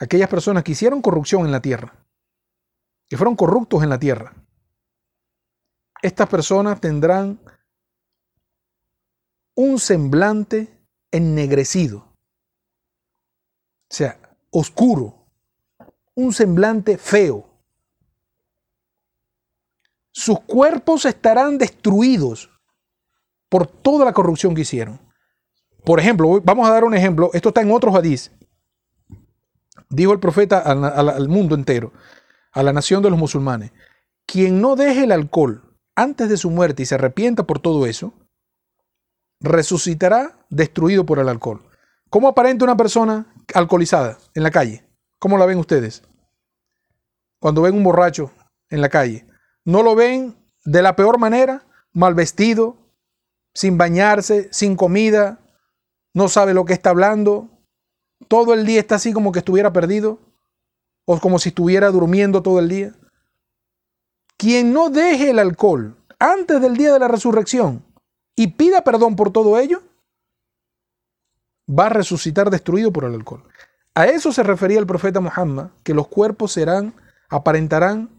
aquellas personas que hicieron corrupción en la tierra, que fueron corruptos en la tierra, estas personas tendrán un semblante ennegrecido, o sea, oscuro, un semblante feo. Sus cuerpos estarán destruidos por toda la corrupción que hicieron. Por ejemplo, vamos a dar un ejemplo, esto está en otros hadís. Dijo el profeta al mundo entero, a la nación de los musulmanes, quien no deje el alcohol antes de su muerte y se arrepienta por todo eso, resucitará destruido por el alcohol. ¿Cómo aparenta una persona alcoholizada en la calle? ¿Cómo la ven ustedes? Cuando ven un borracho en la calle. ¿No lo ven de la peor manera? Mal vestido, sin bañarse, sin comida, no sabe lo que está hablando, todo el día está así como que estuviera perdido o como si estuviera durmiendo todo el día. Quien no deje el alcohol antes del día de la resurrección y pida perdón por todo ello, va a resucitar destruido por el alcohol. A eso se refería el profeta Muhammad, que los cuerpos serán, aparentarán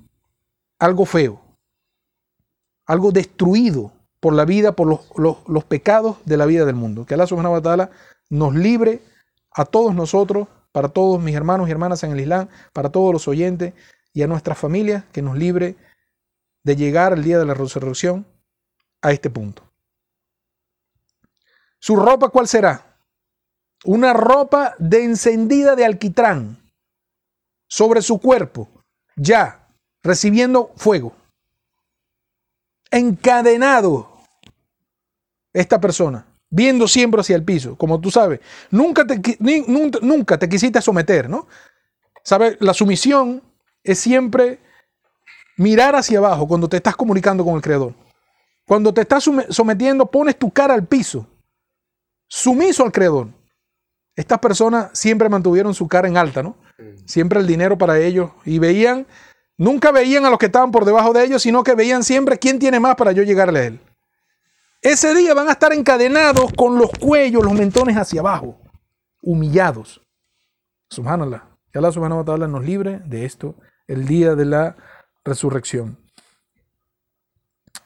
algo feo, algo destruido por la vida, por los, pecados de la vida del mundo. Que Allah subhanahu wa ta'ala nos libre a todos nosotros, para todos mis hermanos y hermanas en el Islam, para todos los oyentes y a nuestras familias, que nos libre de llegar al día de la resurrección a este punto. ¿Su ropa cuál será? Una ropa de encendida de alquitrán sobre su cuerpo, ya recibiendo fuego. Encadenado esta persona, viendo siempre hacia el piso, como tú sabes. Nunca te, nunca te quisiste someter, ¿no? ¿Sabes? La sumisión es siempre mirar hacia abajo cuando te estás comunicando con el Creador. Cuando te estás sometiendo, pones tu cara al piso sumiso al creador. Estas personas siempre mantuvieron su cara en alta, ¿no? Siempre el dinero para ellos. Y veían, nunca veían a los que estaban por debajo de ellos, sino que veían siempre quién tiene más para yo llegarle a él. Ese día van a estar encadenados con los cuellos, los mentones hacia abajo, humillados. Subhanallah. Que Allah subhanahu wa ta'ala nos libre de esto el día de la resurrección.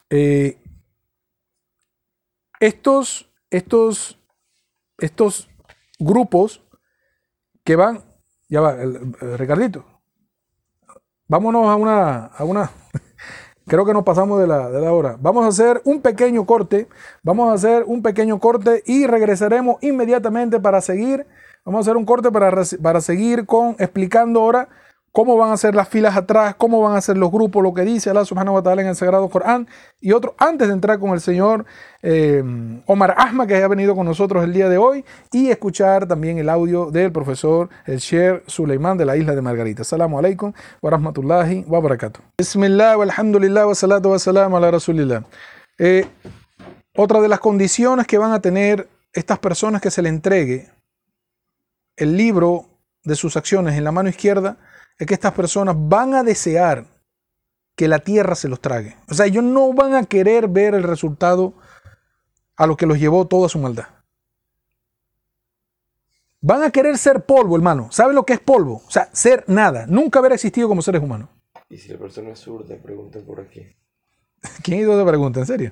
Eh, estos, estos estos grupos que van, ya va, el, Ricardito, vámonos a una, a una, creo que nos pasamos de la, de la hora. Vamos a hacer un pequeño corte, vamos a hacer un pequeño corte y regresaremos inmediatamente para seguir. Vamos a hacer un corte para, para seguir con explicando ahora cómo van a ser las filas atrás, cómo van a ser los grupos, lo que dice Allah subhanahu wa ta'ala en el Sagrado Corán y otro antes de entrar con el señor eh, Omar Ahmad que ha venido con nosotros el día de hoy y escuchar también el audio del profesor el Sher Suleiman de la isla de Margarita. Assalamu alaikum wa rahmatullahi wa barakatuh. Bismillah wa alhamdulillah wa salatu wa salam ala rasulillah. Eh, otra de las condiciones que van a tener estas personas que se le entregue el libro de sus acciones en la mano izquierda es que estas personas van a desear que la tierra se los trague. O sea, ellos no van a querer ver el resultado a lo que los llevó toda su maldad. Van a querer ser polvo, hermano. ¿Saben lo que es polvo? O sea, ser nada. Nunca haber existido como seres humanos. ¿Y si la persona es zurda? Pregunta por aquí. ¿Quién hizo esa pregunta? ¿En serio?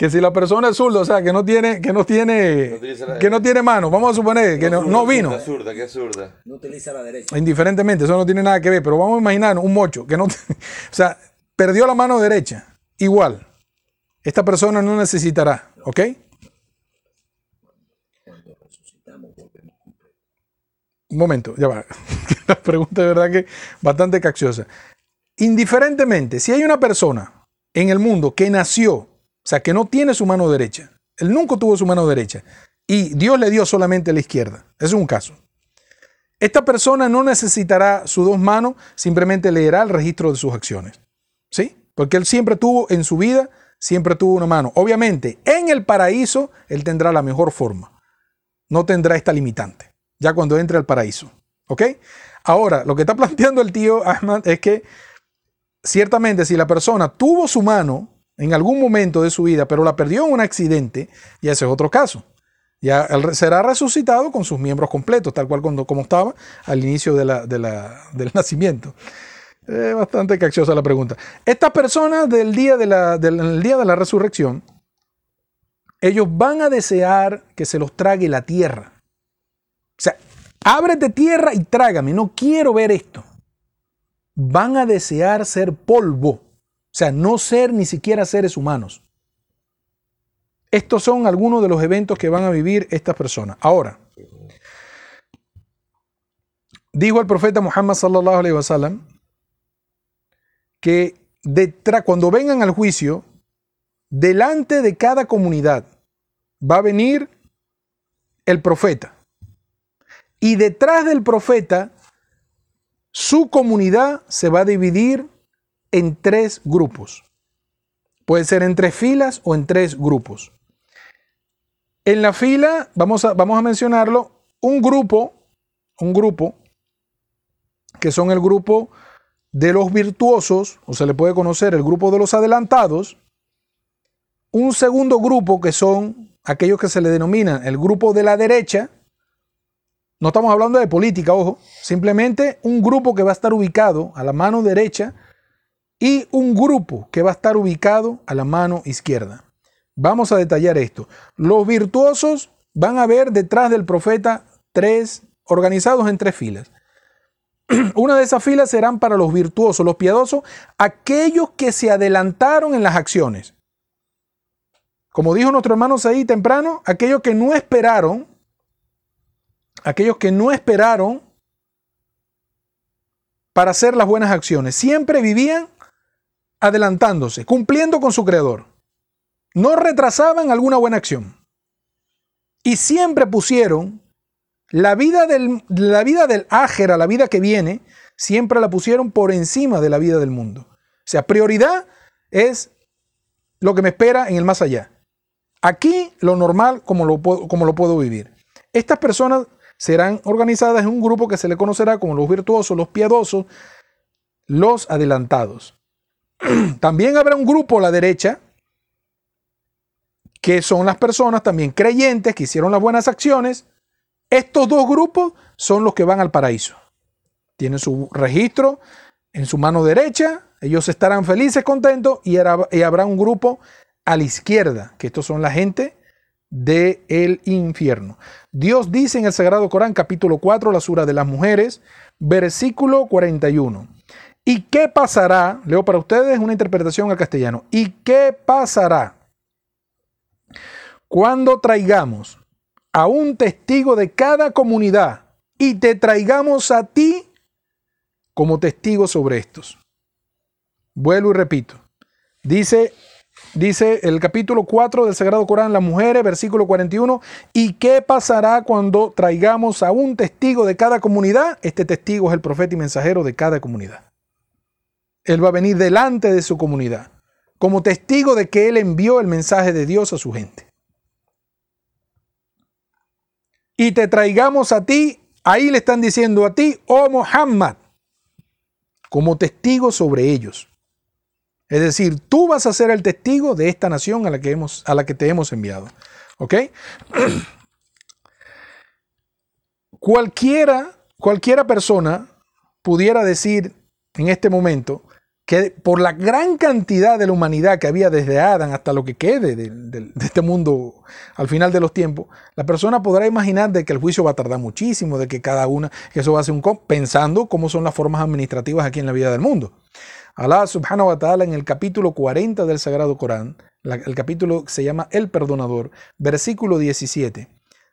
Que si la persona es zurda, o sea, que no tiene, que no tiene, que no tiene mano, vamos a suponer que no, no vino. Zurda, ¿qué zurda? No utiliza la derecha. Indiferentemente, eso no tiene nada que ver, pero vamos a imaginar un mocho que no, o sea, perdió la mano derecha, igual. Esta persona no necesitará, ¿ok? Un momento, ya va. La pregunta de verdad que bastante cacciosa. Indiferentemente, si hay una persona en el mundo que nació o sea, que no tiene su mano derecha. Él nunca tuvo su mano derecha. Y Dios le dio solamente la izquierda. Es un caso. Esta persona no necesitará sus dos manos, simplemente leerá el registro de sus acciones. ¿Sí? Porque él siempre tuvo en su vida, siempre tuvo una mano. Obviamente, en el paraíso, él tendrá la mejor forma. No tendrá esta limitante. Ya cuando entre al paraíso. ¿Ok? Ahora, lo que está planteando el tío Ahmad es que ciertamente si la persona tuvo su mano en algún momento de su vida, pero la perdió en un accidente, ya ese es otro caso. Ya será resucitado con sus miembros completos, tal cual como estaba al inicio del nacimiento. Es bastante cacciosa la pregunta. Estas personas del día de la, del día de la resurrección, ellos van a desear que se los trague la tierra. O sea, ábrete tierra y trágame, no quiero ver esto. Van a desear ser polvo, o sea, no ser ni siquiera seres humanos. Estos son algunos de los eventos que van a vivir estas personas. Ahora, dijo el profeta Muhammad que detrás, cuando vengan al juicio, delante de cada comunidad va a venir el profeta. Y detrás del profeta, su comunidad se va a dividir en tres grupos. Puede ser en tres filas o en tres grupos. En la fila, vamos a, vamos a mencionarlo, un grupo, un grupo, que son el grupo de los virtuosos, o se le puede conocer el grupo de los adelantados, un segundo grupo que son aquellos que se le denominan el grupo de la derecha, no estamos hablando de política, ojo, simplemente un grupo que va a estar ubicado a la mano derecha y un grupo que va a estar ubicado a la mano izquierda. Vamos a detallar esto. Los virtuosos van a ver detrás del profeta tres, organizados en tres filas. Una de esas filas serán para los virtuosos, los piadosos, aquellos que se adelantaron en las acciones. Como dijo nuestro hermano ahí temprano, aquellos que no esperaron, aquellos que no esperaron para hacer las buenas acciones, siempre vivían adelantándose, cumpliendo con su creador. No retrasaban alguna buena acción. Y siempre pusieron la vida del, la vida del la vida que viene, siempre la pusieron por encima de la vida del mundo. O sea, prioridad es lo que me espera en el más allá. Aquí lo normal como lo, como lo puedo vivir. Estas personas serán organizadas en un grupo que se le conocerá como los virtuosos, los piadosos, los adelantados. También habrá un grupo a la derecha, que son las personas también creyentes que hicieron las buenas acciones, estos dos grupos son los que van al paraíso. Tienen su registro en su mano derecha, ellos estarán felices, contentos, y, habrá un grupo a la izquierda, que estos son la gente del el infierno. Dios dice en el Sagrado Corán, capítulo 4, la sura de las mujeres, versículo 41. ¿Y qué pasará? Leo para ustedes una interpretación al castellano. ¿Y qué pasará cuando traigamos a un testigo de cada comunidad y te traigamos a ti como testigo sobre estos. Vuelvo y repito. Dice, dice el capítulo 4 del Sagrado Corán, las mujeres, versículo 41, ¿y qué pasará cuando traigamos a un testigo de cada comunidad? Este testigo es el profeta y mensajero de cada comunidad. Él va a venir delante de su comunidad como testigo de que él envió el mensaje de Dios a su gente. y te traigamos a ti, ahí le están diciendo a ti, oh Muhammad, como testigo sobre ellos. Es decir, tú vas a ser el testigo de esta nación a la que, hemos, a la que te hemos enviado. ¿Ok? Cualquiera, cualquiera persona pudiera decir en este momento, que por la gran cantidad de la humanidad que había desde Adán hasta lo que quede de, este mundo al final de los tiempos, la persona podrá imaginar de que el juicio va a tardar muchísimo, de que cada una, eso va a ser un pensando cómo son las formas administrativas aquí en la vida del mundo. Allah subhanahu wa ta'ala en el capítulo 40 del Sagrado Corán, el capítulo se llama El Perdonador, versículo 17,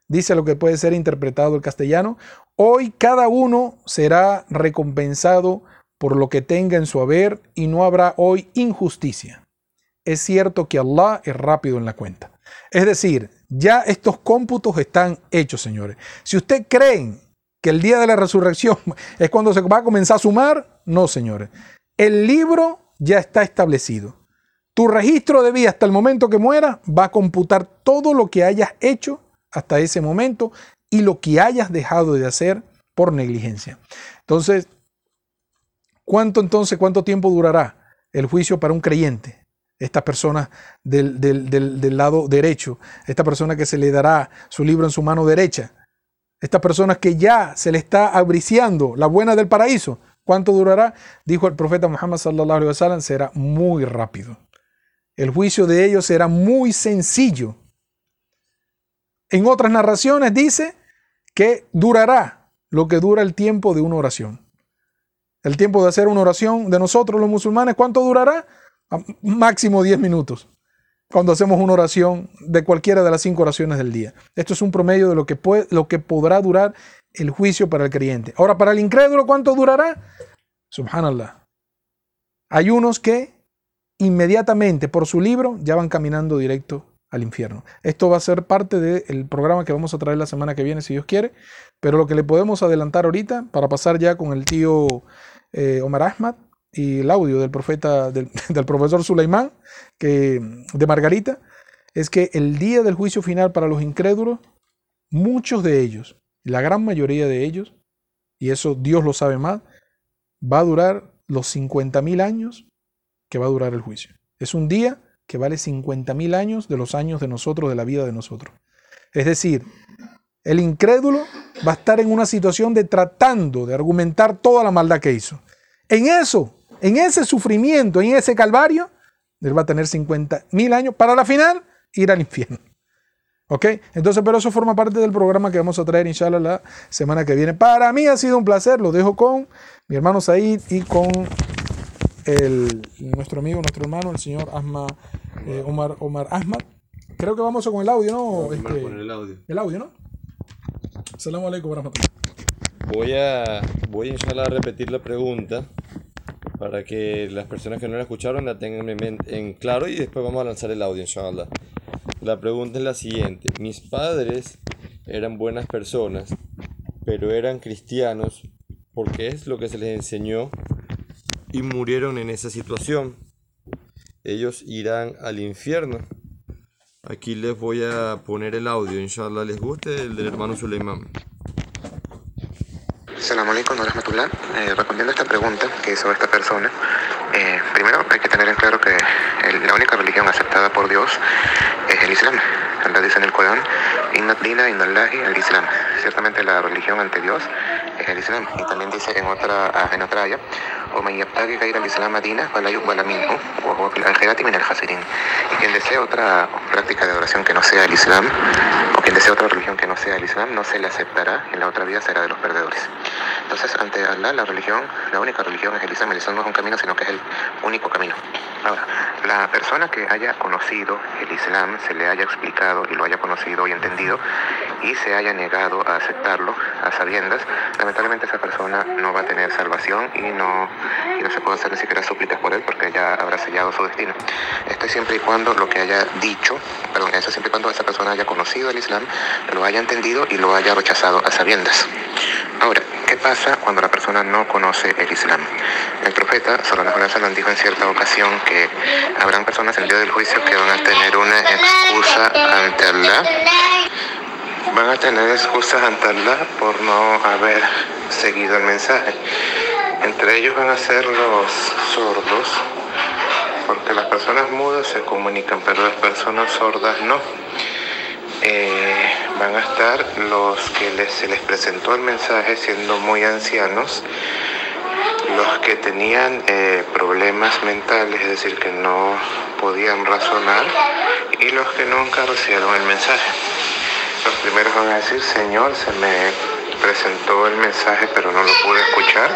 dice lo que puede ser interpretado el castellano, hoy cada uno será recompensado por lo que tenga en su haber y no habrá hoy injusticia. Es cierto que Allah es rápido en la cuenta. Es decir, ya estos cómputos están hechos, señores. Si usted creen que el día de la resurrección es cuando se va a comenzar a sumar, no, señores. El libro ya está establecido. Tu registro de vida hasta el momento que muera va a computar todo lo que hayas hecho hasta ese momento y lo que hayas dejado de hacer por negligencia. Entonces, ¿Cuánto entonces, cuánto tiempo durará? el juicio para un creyente. Esta persona del, del, lado derecho, esta persona que se le dará su libro en su mano derecha, esta persona que ya se le está abriciando la buena del paraíso. ¿Cuánto durará? Dijo el profeta Muhammad sallallahu alaihi wasallam, será muy rápido. El juicio de ellos será muy sencillo. En otras narraciones dice que durará lo que dura el tiempo de una oración. El tiempo de hacer una oración de nosotros los musulmanes, ¿cuánto durará? Máximo 10 minutos. Cuando hacemos una oración de cualquiera de las cinco oraciones del día. Esto es un promedio de lo que, puede, lo que podrá durar el juicio para el creyente. Ahora, para el incrédulo, ¿cuánto durará? Subhanallah. Hay unos que inmediatamente por su libro ya van caminando directo al infierno. Esto va a ser parte del programa que vamos a traer la semana que viene, si Dios quiere. Pero lo que le podemos adelantar ahorita, para pasar ya con el tío eh, Omar Ahmad y el audio del profeta, del, profesor Suleimán, que, de Margarita, es que el día del juicio final para los incrédulos, muchos de ellos, la gran mayoría de ellos, y eso Dios lo sabe más, va a durar los 50.000 años que va a durar el juicio. Es un día que vale 50.000 años de los años de nosotros, de la vida de nosotros. Es decir, el incrédulo va a estar en una situación de tratando de argumentar toda la maldad que hizo. En eso, en ese sufrimiento, en ese calvario, él va a tener 50.000 años para la final ir al infierno. ¿Ok? Entonces, pero eso forma parte del programa que vamos a traer, inshallah, la semana que viene. Para mí ha sido un placer, lo dejo con mi hermano Said y con el, nuestro amigo, nuestro hermano, el señor Asma, eh, Omar, Omar Ahmad. Creo que vamos con el audio, ¿no? Este, con el audio. El audio, ¿no? Salamu alaikum Voy a, voy a repetir la pregunta para que las personas que no la escucharon la tengan en, claro y después vamos a lanzar el audio, inshallah. La pregunta es la siguiente. Mis padres eran buenas personas, pero eran cristianos porque es lo que se les enseñó y murieron en esa situación. Ellos irán al infierno. Aquí les voy a poner el audio, inshallah les guste, el del hermano Suleiman. Salam alaikum rahmatullah. Eh, respondiendo a esta pregunta que hizo esta persona, eh, primero hay que tener en claro que la única religión aceptada por Dios es el Islam. Allah dice en el Corán, Inna dina inallahi al Islam. Ciertamente la religión ante Dios es el Islam. Y también dice en otra, en otra ayah, y quien desea otra práctica de adoración que no sea el Islam, o quien desea otra religión que no sea el Islam, no se le aceptará, en la otra vida será de los perdedores. Entonces, ante Allah, la religión, la única religión es el Islam. El Islam no es un camino, sino que es el único camino. Ahora, la persona que haya conocido el Islam, se le haya explicado y lo haya conocido y entendido, y se haya negado a aceptarlo a sabiendas, lamentablemente esa persona no va a tener salvación y no, y no se puede hacer ni siquiera súplicas por él porque ya habrá sellado su destino. Esto es siempre y cuando lo que haya dicho, perdón, eso siempre y cuando esa persona haya conocido el Islam, lo haya entendido y lo haya rechazado a sabiendas. Ahora, ¿qué pasa cuando la persona no conoce el Islam? El profeta Sallallahu Alaihi dijo en cierta ocasión que habrán personas en el día del juicio que van a tener una excusa ante Allah van a tener excusas ante Allah por no haber seguido el mensaje. Entre ellos van a ser los sordos, porque las personas mudas se comunican, pero las personas sordas no. Eh, van a estar los que se les presentó el mensaje siendo muy ancianos, los que tenían eh, problemas mentales, es decir, que no podían razonar, y los que nunca recibieron el mensaje. Los primeros van a decir, Señor, se me presentó el mensaje pero no lo pude escuchar.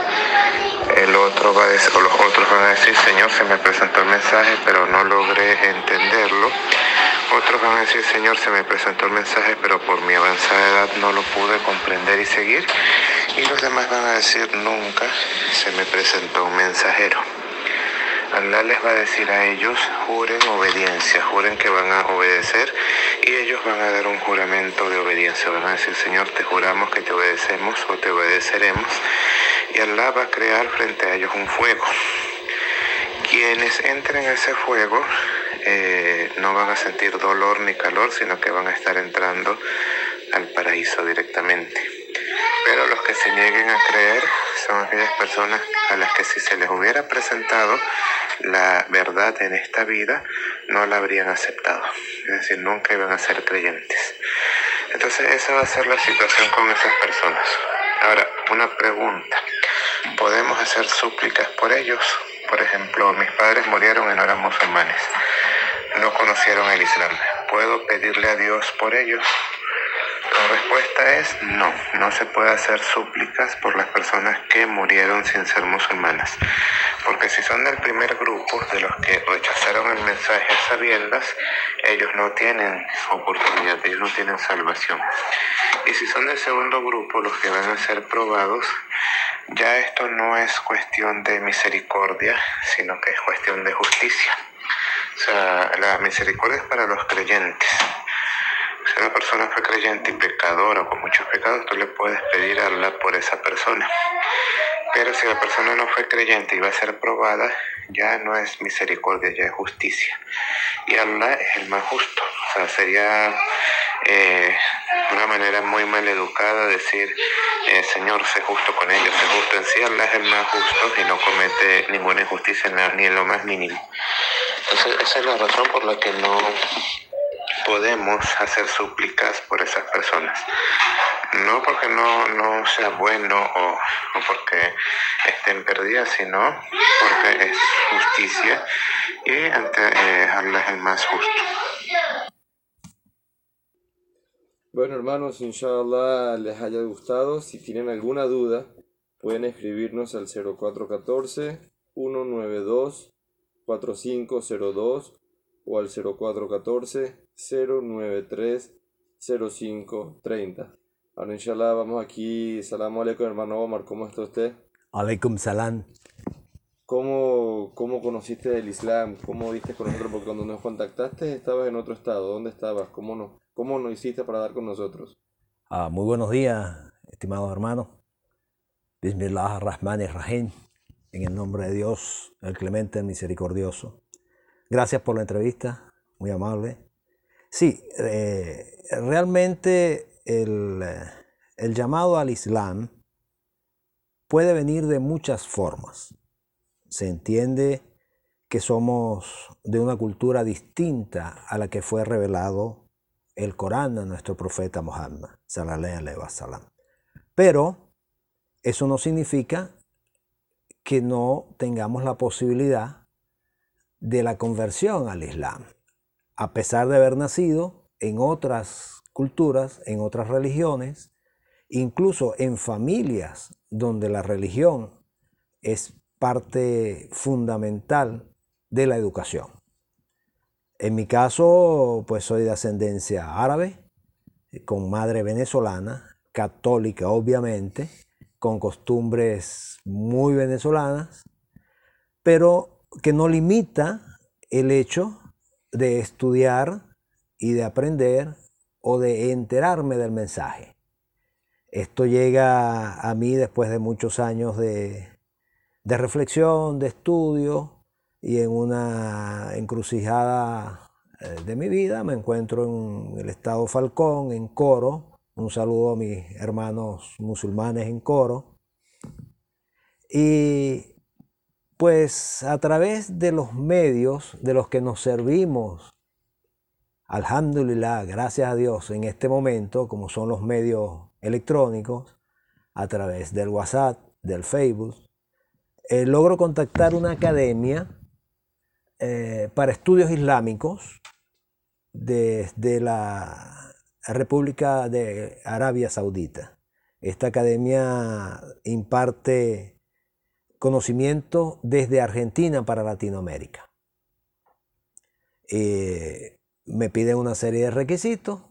El otro va a decir, o los otros van a decir, Señor, se me presentó el mensaje pero no logré entenderlo. Otros van a decir, Señor, se me presentó el mensaje pero por mi avanzada edad no lo pude comprender y seguir. Y los demás van a decir, nunca se me presentó un mensajero. Allah les va a decir a ellos, juren obediencia, juren que van a obedecer y ellos van a dar un juramento de obediencia. Van a decir, Señor, te juramos que te obedecemos o te obedeceremos. Y Allah va a crear frente a ellos un fuego. Quienes entren en ese fuego eh, no van a sentir dolor ni calor, sino que van a estar entrando al paraíso directamente. Pero los que se nieguen a creer son aquellas personas a las que si se les hubiera presentado la verdad en esta vida, no la habrían aceptado. Es decir, nunca iban a ser creyentes. Entonces esa va a ser la situación con esas personas. Ahora, una pregunta. ¿Podemos hacer súplicas por ellos? Por ejemplo, mis padres murieron y no eran musulmanes. No conocieron el Islam. ¿Puedo pedirle a Dios por ellos? La respuesta es no, no se puede hacer súplicas por las personas que murieron sin ser musulmanas, porque si son del primer grupo de los que rechazaron el mensaje a sabiendas, ellos no tienen oportunidad, ellos no tienen salvación. Y si son del segundo grupo, los que van a ser probados, ya esto no es cuestión de misericordia, sino que es cuestión de justicia. O sea, la misericordia es para los creyentes si una persona fue creyente y pecadora o con muchos pecados, tú le puedes pedir a Allah por esa persona. Pero si la persona no fue creyente y va a ser probada, ya no es misericordia, ya es justicia. Y Allah es el más justo. O sea, sería eh, una manera muy mal educada decir, eh, Señor, sé justo con ellos, sé justo en sí. Allah es el más justo y no comete ninguna injusticia ni en lo más mínimo. Entonces, esa es la razón por la que no podemos hacer súplicas por esas personas. No porque no, no sea bueno o, porque estén perdidas, sino porque es justicia y ante eh, Allah es más justo. Bueno hermanos, inshallah les haya gustado. Si tienen alguna duda, pueden escribirnos al 0414 192 4502 o al 0414 093 0530. Ahora inshallah vamos aquí. Salam alaikum hermano Omar, ¿cómo está usted? Alaikum salam. ¿Cómo, ¿Cómo conociste el Islam? ¿Cómo viste con nosotros? Porque cuando nos contactaste estabas en otro estado. ¿Dónde estabas? ¿Cómo no, cómo no hiciste para dar con nosotros? Ah, muy buenos días, estimados hermanos. Bismillah ar-Rahman rahim En el nombre de Dios, el clemente, misericordioso. Gracias por la entrevista, muy amable. Sí, eh, realmente el, el llamado al Islam puede venir de muchas formas. Se entiende que somos de una cultura distinta a la que fue revelado el Corán a nuestro profeta Muhammad, Pero eso no significa que no tengamos la posibilidad de la conversión al Islam a pesar de haber nacido en otras culturas, en otras religiones, incluso en familias donde la religión es parte fundamental de la educación. En mi caso, pues soy de ascendencia árabe, con madre venezolana, católica obviamente, con costumbres muy venezolanas, pero que no limita el hecho de estudiar y de aprender o de enterarme del mensaje. Esto llega a mí después de muchos años de, reflexión, de estudio y en una encrucijada eh, de mi vida me encuentro en el estado Falcón, en Coro. Un saludo a mis hermanos musulmanes en Coro. Y pues a través de los medios de los que nos servimos, alhamdulillah, gracias a Dios, en este momento, como son los medios electrónicos, a través del WhatsApp, del Facebook, eh, logro contactar una academia eh, para estudios islámicos desde la República de Arabia Saudita. Esta academia imparte conocimiento desde Argentina para Latinoamérica. Eh, me piden una serie de requisitos.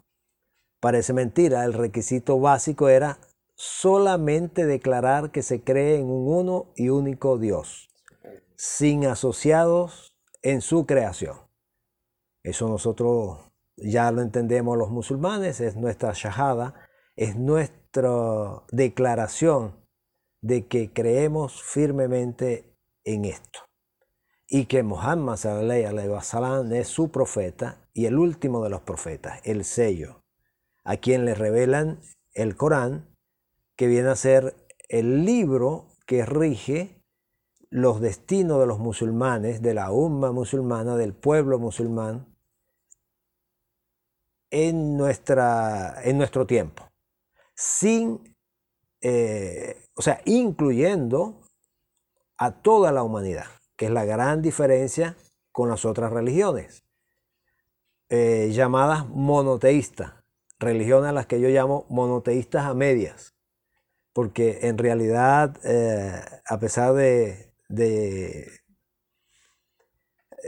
Parece mentira, el requisito básico era solamente declarar que se cree en un uno y único Dios, sin asociados en su creación. Eso nosotros ya lo entendemos los musulmanes, es nuestra shahada, es nuestra declaración de que creemos firmemente en esto. Y que Muhammad es su profeta y el último de los profetas, el sello, a quien le revelan el Corán, que viene a ser el libro que rige los destinos de los musulmanes, de la umma musulmana, del pueblo musulmán, en, nuestra, en nuestro tiempo, sin, eh, o sea, incluyendo a toda la humanidad, que es la gran diferencia con las otras religiones, eh, llamadas monoteístas, religiones a las que yo llamo monoteístas a medias, porque en realidad, eh, a pesar de, de,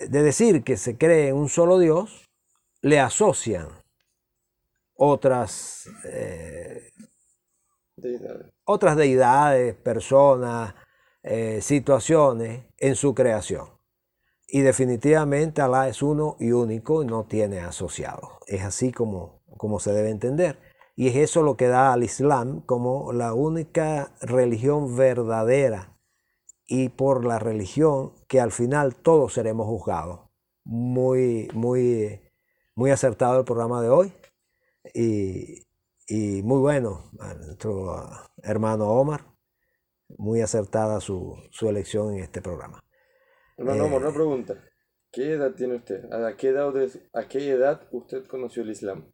de decir que se cree en un solo Dios, le asocian otras, eh, Otras deidades, personas, eh, situaciones en su creación. Y definitivamente Alá es uno y único y no tiene asociados. Es así como, como se debe entender. Y es eso lo que da al Islam como la única religión verdadera y por la religión que al final todos seremos juzgados. Muy, muy, muy acertado el programa de hoy y, y muy bueno a nuestro hermano Omar. Muy acertada su, su elección en este programa. Hermano Eh, Omar, una pregunta. ¿Qué edad tiene usted? ¿A qué edad, a qué edad usted conoció el Islam?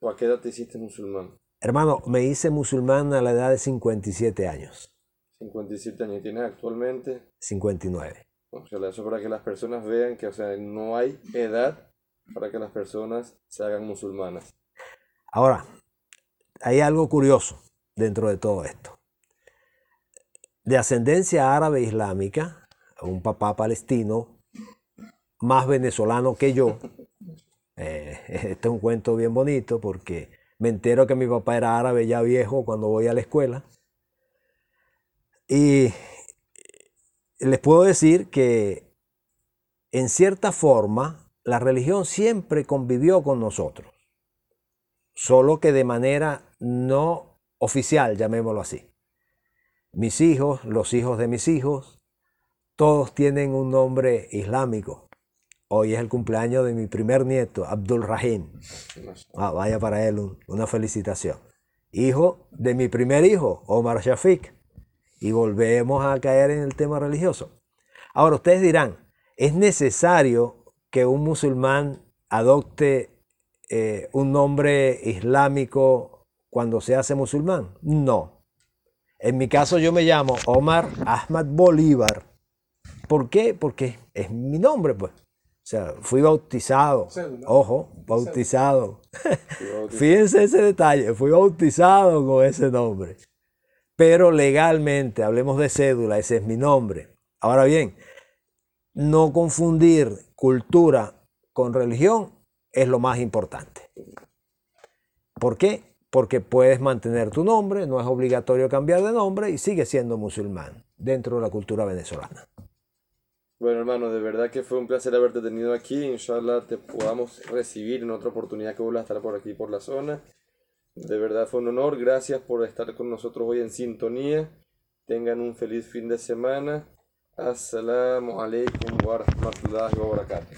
¿O a qué edad te hiciste musulmán? Hermano, me hice musulmán a la edad de 57 años, 57 años tienes actualmente. 59. O sea, eso para que las personas vean que, o sea, no hay edad para que las personas se hagan musulmanas. Ahora, hay algo curioso dentro de todo esto. De ascendencia árabe islámica, un papá palestino más venezolano que yo. eh, este es un cuento bien bonito porque me entero que mi papá era árabe ya viejo cuando voy a la escuela. Y les puedo decir que en cierta forma la religión siempre convivió con nosotros solo que de manera no oficial, llamémoslo así. Mis hijos, los hijos de mis hijos, todos tienen un nombre islámico. Hoy es el cumpleaños de mi primer nieto, Abdul Rahim. Ah, vaya para él un- una felicitación. Hijo de mi primer hijo, Omar Shafiq. Y volvemos a caer en el tema religioso. Ahora ustedes dirán, ¿es necesario que un musulmán adopte eh, un nombre islámico cuando se hace musulmán? No. En mi caso yo me llamo Omar Ahmad Bolívar. ¿Por qué? Porque es mi nombre, pues. O sea, fui bautizado. Cédula. Ojo, bautizado. Fíjense ese detalle, fui bautizado con ese nombre. Pero legalmente, hablemos de cédula, ese es mi nombre. Ahora bien, no confundir cultura con religión es lo más importante. ¿Por qué? Porque puedes mantener tu nombre, no es obligatorio cambiar de nombre y sigues siendo musulmán dentro de la cultura venezolana. Bueno, hermano, de verdad que fue un placer haberte tenido aquí. Inshallah te podamos recibir en otra oportunidad que vuelvas a estar por aquí, por la zona. De verdad fue un honor. Gracias por estar con nosotros hoy en sintonía. Tengan un feliz fin de semana. Assalamu alaikum wa rahmatullahi wa barakatuh.